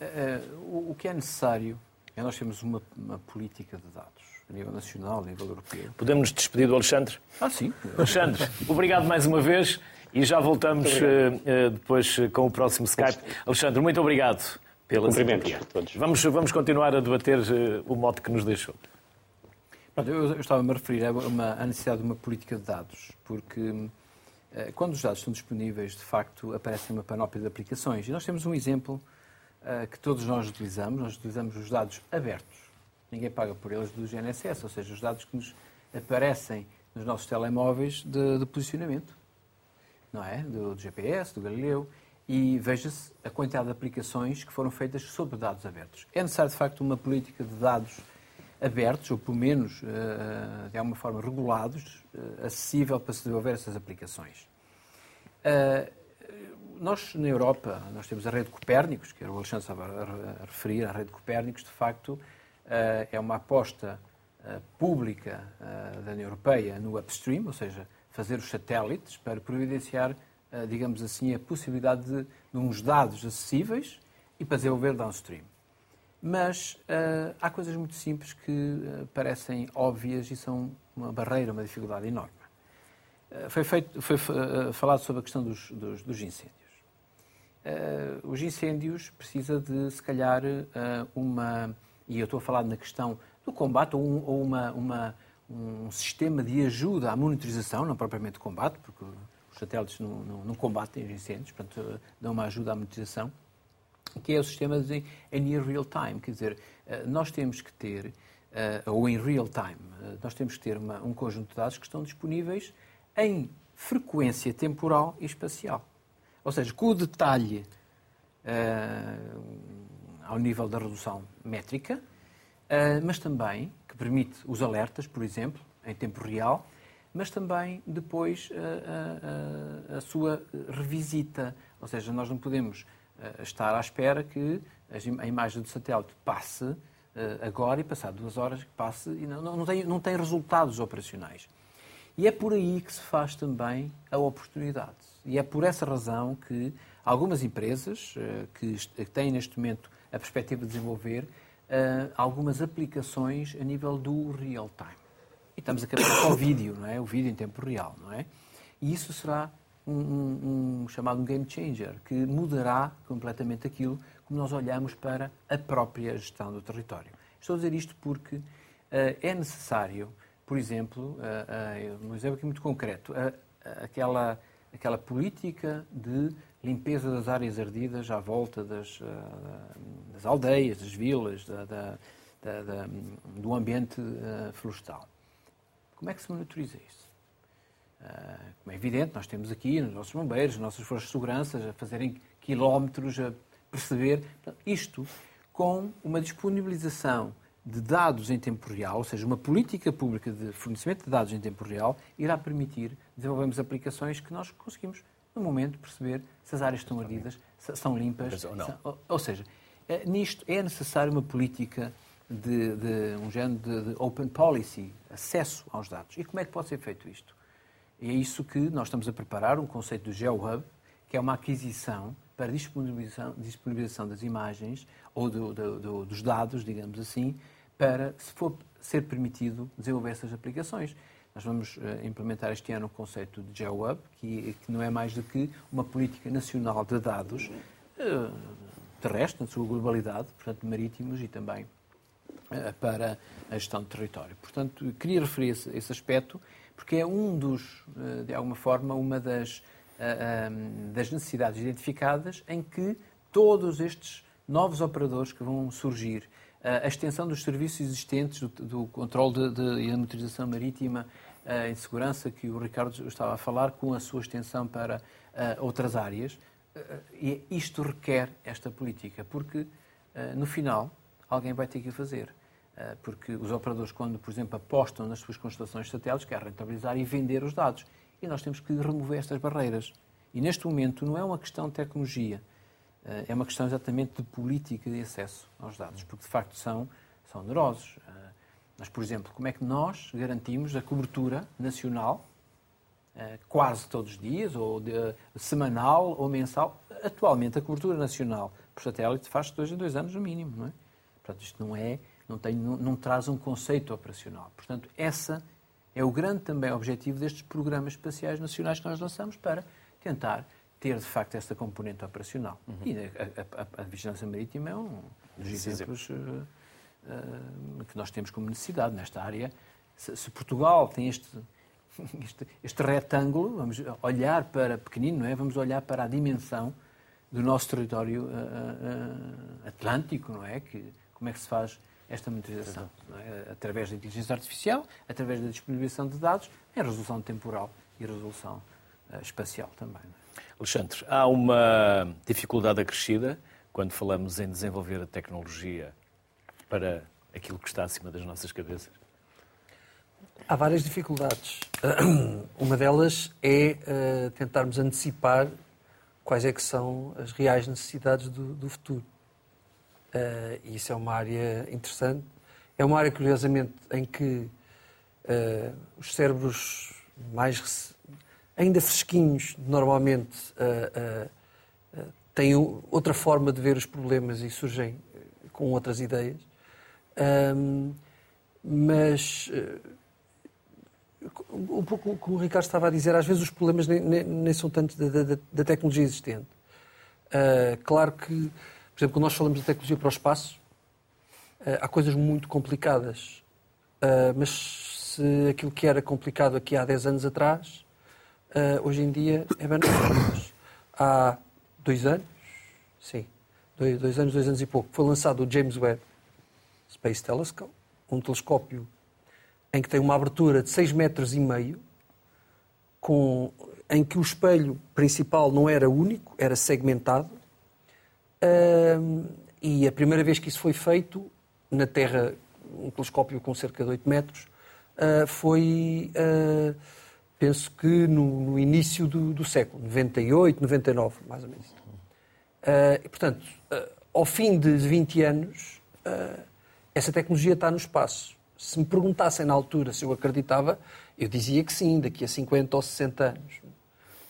S2: Uh, o, o que é necessário é nós termos uma, uma política de dados a nível nacional, a nível europeu.
S1: Podemos nos despedir do Alexandre?
S2: Ah, sim.
S1: Alexandre, obrigado mais uma vez e já voltamos uh, depois com o próximo Skype. Alexandre, muito obrigado pela
S5: Cumprimentos a todos.
S1: Vamos, vamos continuar a debater uh, o modo que nos deixou.
S2: Eu, eu estava-me a referir a, uma, a necessidade de uma política de dados, porque uh, quando os dados estão disponíveis, de facto, aparece uma panóplia de aplicações. E nós temos um exemplo uh, que todos nós utilizamos. Nós utilizamos os dados abertos. Ninguém paga por eles do GNSS, ou seja, os dados que nos aparecem nos nossos telemóveis de, de posicionamento, não é? Do, do, GPS, do Galileu. E veja-se a quantidade de aplicações que foram feitas sobre dados abertos. É necessário, de facto, uma política de dados abertos, ou pelo menos uh, de alguma forma regulados, uh, acessível para se desenvolver essas aplicações. Nós, na Europa, nós temos a rede Copérnicos, que o Alexandre estava a referir, a rede Copérnicos, de facto, é uma aposta pública da União Europeia no upstream, ou seja, fazer os satélites para providenciar, digamos assim, a possibilidade de, de uns dados acessíveis e para desenvolver downstream. Mas uh, há coisas muito simples que uh, parecem óbvias e são uma barreira, uma dificuldade enorme. Uh, foi, feito, foi falado sobre a questão dos, dos, dos incêndios. os incêndios precisa de, se calhar, uma. E eu estou a falar na questão do combate ou, um, ou uma, uma, um sistema de ajuda à monitorização, não propriamente combate, porque os satélites não, não, não combatem os incêndios, portanto, dão uma ajuda à monitorização que é o sistema em near real time, quer dizer, eh, nós temos que ter, eh, ou em real time, eh, nós temos que ter uma, um conjunto de dados que estão disponíveis em frequência temporal e espacial. Ou seja, com o detalhe ao nível da redução métrica, mas também que permite os alertas, por exemplo, em tempo real, mas também depois uh, a sua revisita. Ou seja, nós não podemos estar à espera que a imagem do satélite passe eh, agora e passar duas horas que passe e não, tem, não tem resultados operacionais. E é por aí que se faz também a oportunidade. E é por essa razão que algumas empresas eh, que têm neste momento a perspectiva de desenvolver eh, algumas aplicações a nível do real time. E estamos a acabar com o vídeo, não é? O vídeo em tempo real, não é? E isso será um, um, um, chamado game changer, que mudará completamente aquilo como nós olhamos para a própria gestão do território. Estou a dizer isto porque uh, é necessário, por exemplo, uh, uh, um exemplo aqui muito concreto, aquela, aquela política de limpeza das áreas ardidas à volta das, das aldeias, das vilas, da, da, da, do ambiente florestal. Como é que se monitoriza isso? Ah, como é evidente, nós temos aqui nos nossos bombeiros, nas nossas forças de segurança, a fazerem quilómetros, a perceber. Isto com uma disponibilização de dados em tempo real, ou seja, uma política pública de fornecimento de dados em tempo real, irá permitir desenvolvermos aplicações que nós conseguimos, no momento, perceber se as áreas estão ardidas, se estão limpas. Ou, são, ou, ou, seja, eh, nisto é necessário uma política de, de um género de, de open policy, acesso aos dados. E como é que pode ser feito isto? E é isso que nós estamos a preparar, um conceito do GeoHub, que é uma aquisição para disponibilização, disponibilização das imagens ou do, do, do, dos dados, digamos assim, para, se for ser permitido, desenvolver essas aplicações. Nós vamos uh, implementar este ano o conceito de GeoHub, que, que, não é mais do que uma política nacional de dados uh, terrestre, na sua globalidade, portanto, marítimos e também uh, para a gestão do território. Portanto, queria referir esse, esse aspecto porque é um dos, eh, de alguma forma, uma das, eh, ehm, das necessidades identificadas em que todos estes novos operadores que vão surgir, eh, a extensão dos serviços existentes, do, do controle de, e da motorização marítima em segurança, que o Ricardo estava a falar, com a sua extensão para outras áreas, e isto requer esta política, porque no final alguém vai ter que fazer. Eh, porque os operadores, quando, por exemplo, apostam nas suas constelações satélites, querem rentabilizar e vender os dados. E nós temos que remover estas barreiras. E neste momento não é uma questão de tecnologia, eh, é uma questão exatamente de política de acesso aos dados, porque de facto são, são onerosos. Eh, mas, por exemplo, como é que nós garantimos a cobertura nacional, quase todos os dias, ou de, semanal ou mensal? Atualmente, a cobertura nacional por satélite faz dois em dois anos no mínimo, não é? Portanto, isto não é não, tem, não, não traz um conceito operacional. Portanto, essa é o grande também objetivo destes programas espaciais nacionais que nós lançamos para tentar ter, de facto, esta componente operacional. Uhum. E a, a, a, vigilância marítima é um dos exemplos uh, uh, que nós temos como necessidade nesta área. Se, se Portugal tem este, este, este, retângulo, vamos olhar para, pequenino, não é? Vamos olhar para a dimensão do nosso território uh, uh, atlântico, não é? Que, como é que se faz esta monitorização? É? Através da inteligência artificial, através da disponibilização de dados, em resolução temporal e resolução uh, espacial também. É?
S1: Alexandre, há uma dificuldade acrescida quando falamos em desenvolver a tecnologia para aquilo que está acima das nossas cabeças?
S3: Há várias dificuldades. Uma delas é uh, tentarmos antecipar quais é que são as reais necessidades do, do futuro. Uh, e isso é uma área interessante. É uma área, curiosamente, em que uh, os cérebros mais ainda fresquinhos, normalmente, têm outra forma de ver os problemas e surgem com outras ideias. mas um pouco como o Ricardo estava a dizer, às vezes os problemas nem, nem, nem são tanto da, da, da, tecnologia existente. Uh, claro que, por exemplo, quando nós falamos de tecnologia para o espaço, uh, há coisas muito complicadas. Uh, mas se aquilo que era complicado aqui há 10 anos atrás, hoje em dia é bem Há dois anos, sim, dois, dois anos, dois anos e pouco, foi lançado o James Webb Space Telescope, um telescópio em que tem uma abertura de 6 metros e meio, com, em que o espelho principal não era único, era segmentado. Uh, e a primeira vez que isso foi feito, na Terra, um telescópio com cerca de 8 metros, uh, foi, uh, penso que no, no início do, do, século, 98, 99, mais ou menos. E, portanto, ao fim de 20 anos, essa tecnologia está no espaço se me perguntassem na altura se eu acreditava, eu dizia que sim, daqui a 50 ou 60 anos.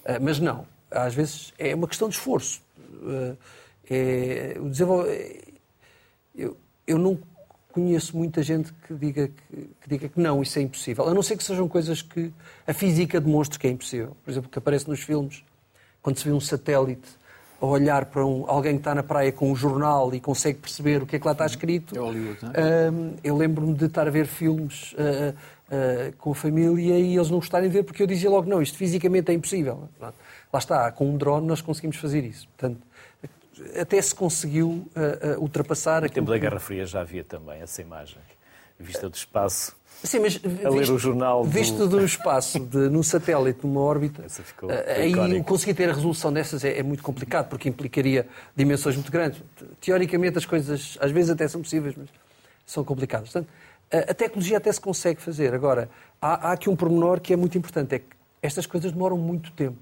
S3: Ah, mas não. Às vezes é uma questão de esforço. É, o desenvol... eu, eu não conheço muita gente que diga que, que, diga que não, isso é impossível. A não ser que sejam coisas que a física demonstre que é impossível. Por exemplo, que aparece nos filmes, quando se vê um satélite a olhar para um, alguém que está na praia com um jornal e consegue perceber o que é que lá está escrito.
S2: É Hollywood, não é?
S3: Uh, eu lembro-me de estar a ver filmes uh, uh, com a família e eles não gostarem de ver porque eu dizia logo, não, isto fisicamente é impossível. Lá está, com um drone nós conseguimos fazer isso. Portanto, até se conseguiu ultrapassar...
S1: No tempo da Guerra Fria já havia também essa imagem, vista do espaço
S3: Sim, mas
S1: a ler o jornal
S3: visto do... de um espaço, de, num satélite, numa órbita, eh, aí icónico. conseguir ter a resolução dessas é, é, muito complicado, porque implicaria dimensões muito grandes. Teoricamente as coisas às vezes até são possíveis, mas são complicadas. Portanto, a tecnologia até se consegue fazer. Agora, há, há aqui um pormenor que é muito importante, é que estas coisas demoram muito tempo.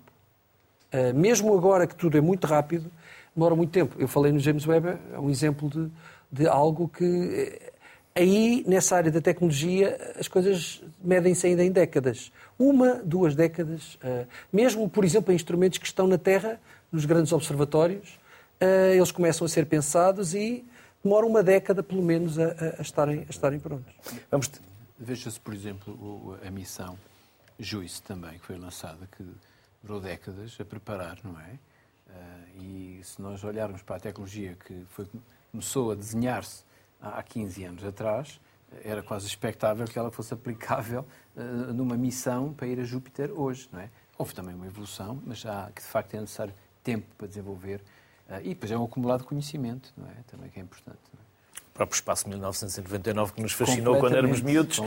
S3: Uh, mesmo agora que tudo é muito rápido, demora muito tempo. Eu falei no James Webb, é um exemplo de, de algo que eh, Aí, nessa área da tecnologia, as coisas medem-se ainda em décadas. Uma, duas décadas. Eh, mesmo, por exemplo, em instrumentos que estão na Terra, nos grandes observatórios, eh, eles começam a ser pensados e demora uma década, pelo menos, a, a estarem, a estarem prontos.
S2: Vamos Veja-se, por exemplo, a missão JUICE também, que foi lançada, que durou décadas a preparar, não é? Eh, e se nós olharmos para a tecnologia que foi, começou a desenhar-se há 15 anos atrás, era quase expectável que ela fosse aplicável uh, numa missão para ir a Júpiter hoje, não é? Houve também uma evolução, mas há que de facto é necessário tempo para desenvolver uh, e depois é um acumulado de conhecimento, não é? Também que é importante.
S1: O próprio espaço de 1999 que nos fascinou quando éramos miúdos, uh,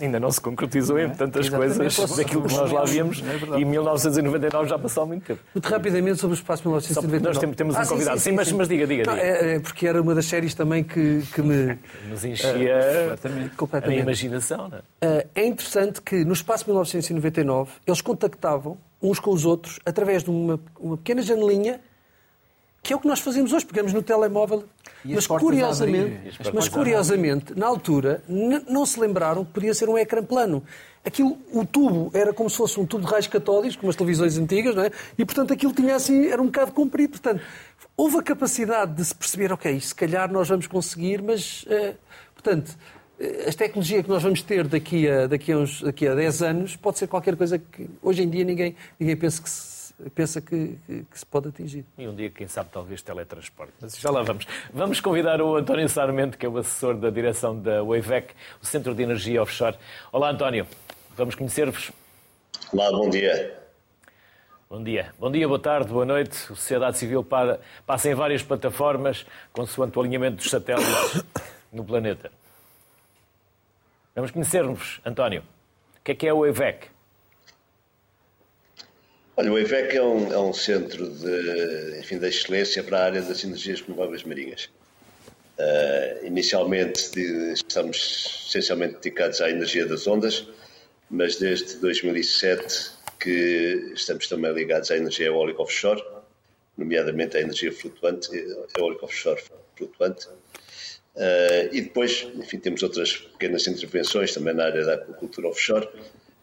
S1: ainda não se concretizou em é? tantas Exatamente. coisas daquilo que nós lá víamos é e 1999 já passou há muito tempo.
S3: Muito rapidamente sobre o espaço de 1999.
S1: Nós temos um ah, convidado, sim, sim, sim, sim, mas, diga, diga. Não, diga.
S3: É, é, porque era uma das séries também que, que me...
S1: Nos enchia uh, completamente. a imaginação. Não
S3: é? Uh, é interessante que no espaço de 1999 eles contactavam uns com os outros através de uma, uma pequena janelinha que é o que nós fazemos hoje, pegamos no telemóvel. Mas curiosamente, mas curiosamente, na altura, não se lembraram que podia ser um ecrã plano. Aquilo, o tubo era como se fosse um tubo de raios catódicos, como as televisões antigas, não é? E, portanto, aquilo tinha assim, era um bocado comprido. Portanto, houve a capacidade de se perceber, ok, se calhar nós vamos conseguir, mas, eh, portanto, eh, a tecnologia que nós vamos ter daqui a, daqui, a uns, daqui a 10 anos pode ser qualquer coisa que hoje em dia ninguém, ninguém pensa que se pensa que, que, que, se pode atingir.
S1: E um dia, quem sabe, talvez teletransporte. Mas já lá vamos. Vamos convidar o António Sarmento, que é o assessor da direção da WAVEC, o Centro de Energia Offshore. Olá, António. Vamos conhecer-vos.
S6: Olá, bom dia.
S1: Bom dia. Bom dia, boa tarde, boa noite. A sociedade civil para, passa em várias plataformas, consoante o alinhamento dos satélites no planeta. Vamos conhecer-nos, António. O que é que é o EVEC?
S6: Olha, o EVEC é um, é um centro de, enfim, de excelência para a área das energias renováveis marinhas. Uh, inicialmente de, estamos essencialmente dedicados à energia das ondas, mas desde 2007 que estamos também ligados à energia eólica offshore, nomeadamente à energia flutuante, eólica offshore flutuante. Uh, e depois, enfim, temos outras pequenas intervenções também na área da aquacultura offshore,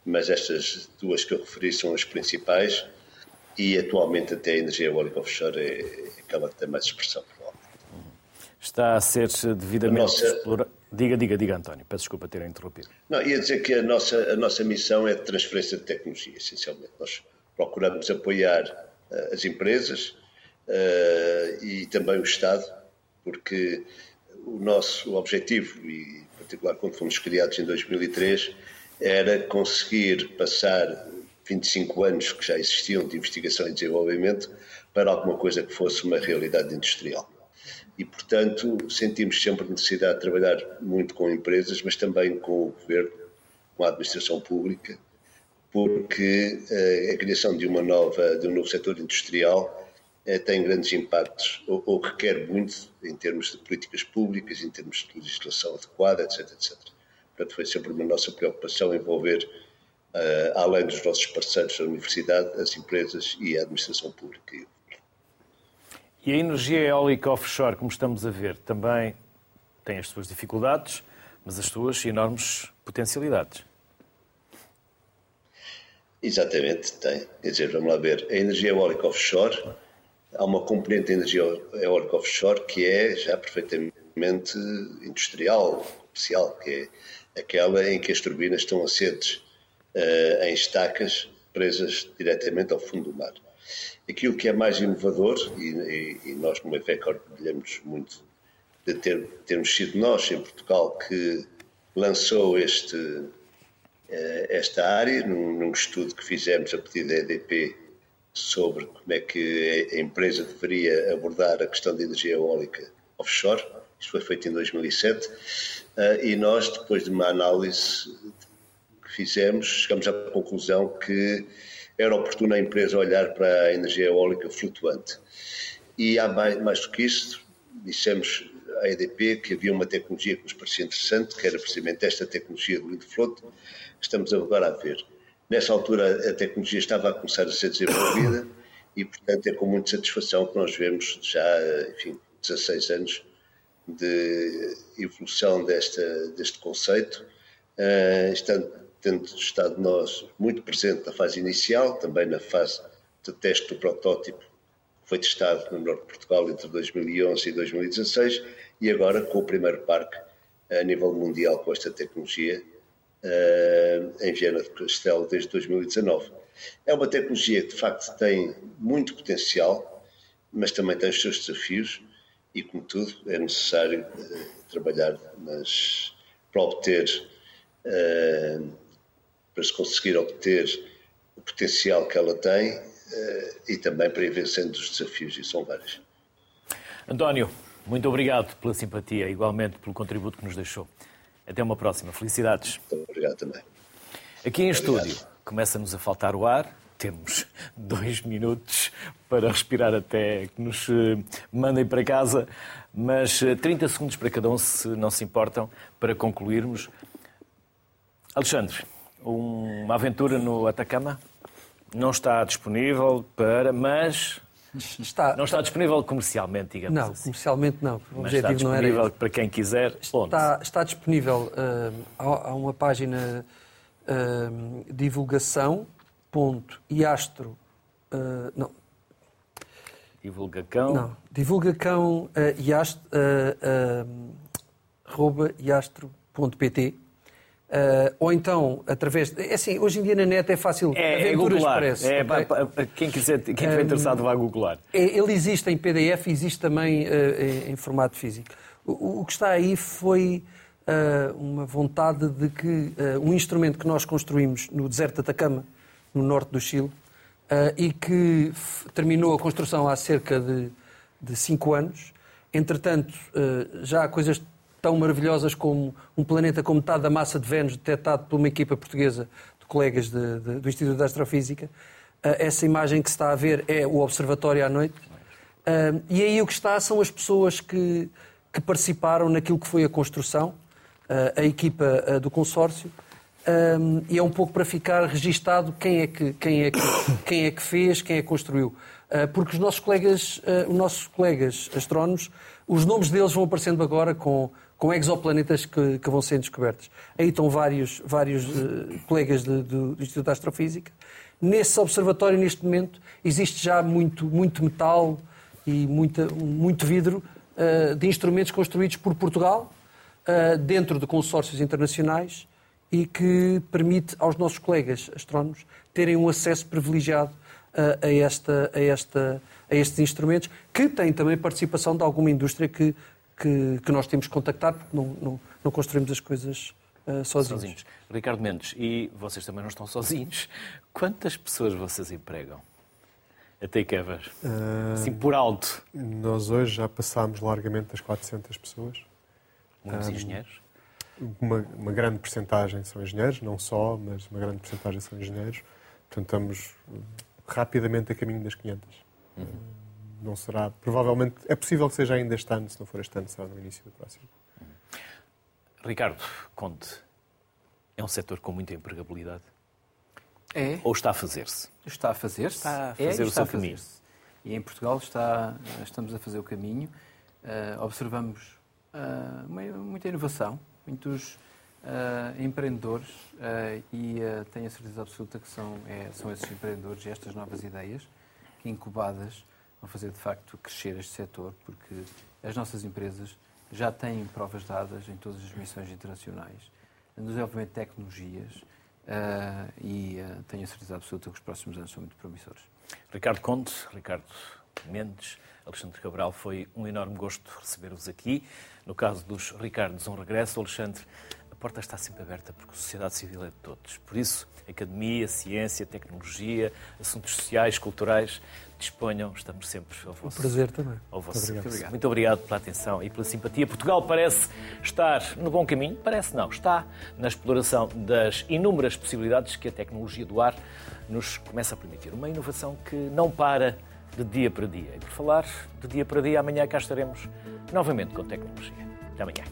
S6: mas estas duas que eu referi são as principais e atualmente até a energia eólica offshore é, é aquela que tem mais expressão.
S1: Está a ser devidamente nossa... explorado. Diga, diga, diga, António. Peço desculpa ter interrompido.
S6: Não, ia dizer que a nossa, a nossa missão é de transferência de tecnologia, essencialmente. Nós procuramos apoiar uh, as empresas uh, e também o Estado, porque o nosso objetivo, e em particular quando fomos criados em 2003, era conseguir passar 25 anos que já existiam de investigação e desenvolvimento para alguma coisa que fosse uma realidade industrial e, portanto, sentimos sempre necessidade de trabalhar muito com empresas, mas também com o governo, com a administração pública, porque uh, a criação de uma nova, de um novo setor industrial uh, tem grandes impactos ou, ou, requer muito em termos de políticas públicas, em termos de legislação adequada, etc, etc. Portanto, foi sempre uma nossa preocupação envolver, uh, além dos nossos parceiros da universidade, as empresas e a administração pública
S1: e a energia eólica offshore, como estamos a ver, também tem as suas dificuldades, mas as suas enormes potencialidades.
S6: Exatamente, tem. Quer dizer, vamos lá ver, a energia eólica offshore, há uma componente de energia eólica offshore que é já perfeitamente industrial, comercial, que é aquela em que as turbinas estão assentes uh, em estacas presas diretamente ao fundo do mar. Aquilo que é mais inovador, e, e, e nós no EFEC orgulhamos muito de ter, termos sido nós em Portugal que lançou este, eh, esta área, num, num, estudo que fizemos a pedido da EDP sobre como é que a empresa deveria abordar a questão da energia eólica offshore. Isto foi feito em 2007. Eh, e nós, depois de uma análise que fizemos, chegamos à conclusão que era oportuno a empresa olhar para a energia eólica flutuante. E há mais, mais do que isso, dissemos à EDP que havia uma tecnologia que nos parecia interessante, que era precisamente esta tecnologia do wind float, que estamos agora a ver. Nessa altura a tecnologia estava a começar a ser desenvolvida e, portanto, é com muita satisfação que nós vemos já, enfim, 16 anos de evolução desta, deste conceito, uh, estando tendo estado nós muito presente na fase inicial, também na fase de teste do protótipo, que foi testado no norte de Portugal entre 2011 e 2016, e agora com o primeiro parque a nível mundial com esta tecnologia uh, em Viena de Castelo desde 2019. É uma tecnologia que de facto tem muito potencial, mas também tem os seus desafios e, como tudo, é necessário uh, trabalhar nas, para obter uh, para se conseguir obter o potencial que ela tem eh, e também para ir vencendo os desafios, e são vários.
S1: António, muito obrigado pela simpatia, igualmente pelo contributo que nos deixou. Até uma próxima. Felicidades.
S6: Muito obrigado também.
S1: Aqui em obrigado. estúdio, começa-nos a faltar o ar. Temos dois minutos para respirar até que nos eh, mandem para casa, mas 30 eh, segundos para cada um, se não se importam, para concluirmos. Alexandre, uma aventura no Atacama. Não está disponível para, mas Está, não está disponível comercialmente, digamos
S3: não,
S1: assim.
S3: comercialmente não.
S1: O Mas objetivo está não era para quem quiser.
S3: Está, está disponível. Uh, há, uma página uh, divulgação.iastro. Uh, não.
S1: Divulgacão?
S3: Não. Divulgacão uh, iastro, uh, uh, iastro.pt Uh, ou então, através. É assim, hoje em dia na net é fácil.
S1: É, é googlar. É, okay? quem, quiser, quem estiver um, interessado, vá googlar.
S3: É, ele existe em PDF e existe também uh, em, formato físico. O, o, que está aí foi uh, uma vontade de que um instrumento que nós construímos no deserto de Atacama, no norte do Chile, e que terminou a construção há cerca de, de cinco anos. Entretanto, já há coisas tão maravilhosas como um planeta com metade da massa de Vênus detectado por uma equipa portuguesa de colegas de, de, do Instituto de Astrofísica. essa imagem que se está a ver é o observatório à noite. e aí o que está são as pessoas que, que participaram naquilo que foi a construção, a equipa do consórcio, um, e é um pouco para ficar registado quem é que, quem é que, quem é que fez, quem é que construiu. Uh, porque os nossos colegas, uh, os nossos colegas astrónomos, os nomes deles vão aparecendo agora com, com exoplanetas que, que vão sendo descobertos. Aí estão vários, vários uh, colegas de, do, do Instituto de Astrofísica. Nesse observatório, neste momento, existe já muito, muito metal e muita, muito vidro de instrumentos construídos por Portugal, dentro de consórcios internacionais, e que permite aos nossos colegas astrónomos terem um acesso privilegiado a, a, esta, a, esta, a estes instrumentos, que têm também participação de alguma indústria que, que, que nós temos que contactar, porque não, não, não construímos as coisas uh, sozinhos. sozinhos.
S1: Ricardo Mendes, e vocês também não estão sozinhos. Quantas pessoas vocês empregam? A takeover? Uh, assim, por alto.
S4: Nós hoje já passámos largamente das 400 pessoas.
S1: Muitos um, engenheiros?
S4: Uma, uma grande percentagem são engenheiros, não só, mas uma grande percentagem são engenheiros. Portanto, estamos rapidamente a caminho das 500. Uhum. Não será, provavelmente, é possível que seja ainda este ano, se não for este ano, será no início do próximo. Uhum.
S1: Ricardo, conte, é um setor com muita empregabilidade?
S2: É.
S1: Ou está a fazer-se?
S2: Está a fazer-se.
S1: Está a fazer é, o seu caminho.
S2: E em Portugal está, estamos a fazer o caminho. Uh, observamos uh, muita inovação muitos uh, empreendedores uh, e uh, tenho a certeza absoluta que são, é, são esses empreendedores e estas novas ideias que incubadas vão fazer de facto crescer este setor, porque as nossas empresas já têm provas dadas em todas as missões internacionais no desenvolvimento de tecnologias uh, e uh, tenho a certeza absoluta que os próximos anos são muito promissores.
S1: Ricardo Conte, Ricardo Mendes, Alexandre Cabral, foi um enorme gosto receber-vos aqui. No caso dos Ricardos, um regresso. Alexandre, a porta está sempre aberta porque a sociedade civil é de todos. Por isso, academia, ciência, tecnologia, assuntos sociais, culturais, disponham, estamos sempre ao vosso.
S3: Um prazer também.
S1: Ao vosso. Muito obrigado. Muito, obrigado. Muito obrigado pela atenção e pela simpatia. Portugal parece estar no bom caminho, parece não, está na exploração das inúmeras possibilidades que a tecnologia do ar nos começa a permitir. Uma inovação que não para de dia para dia. E por falar de dia para dia, amanhã cá estaremos novamente com tecnologia. Até amanhã.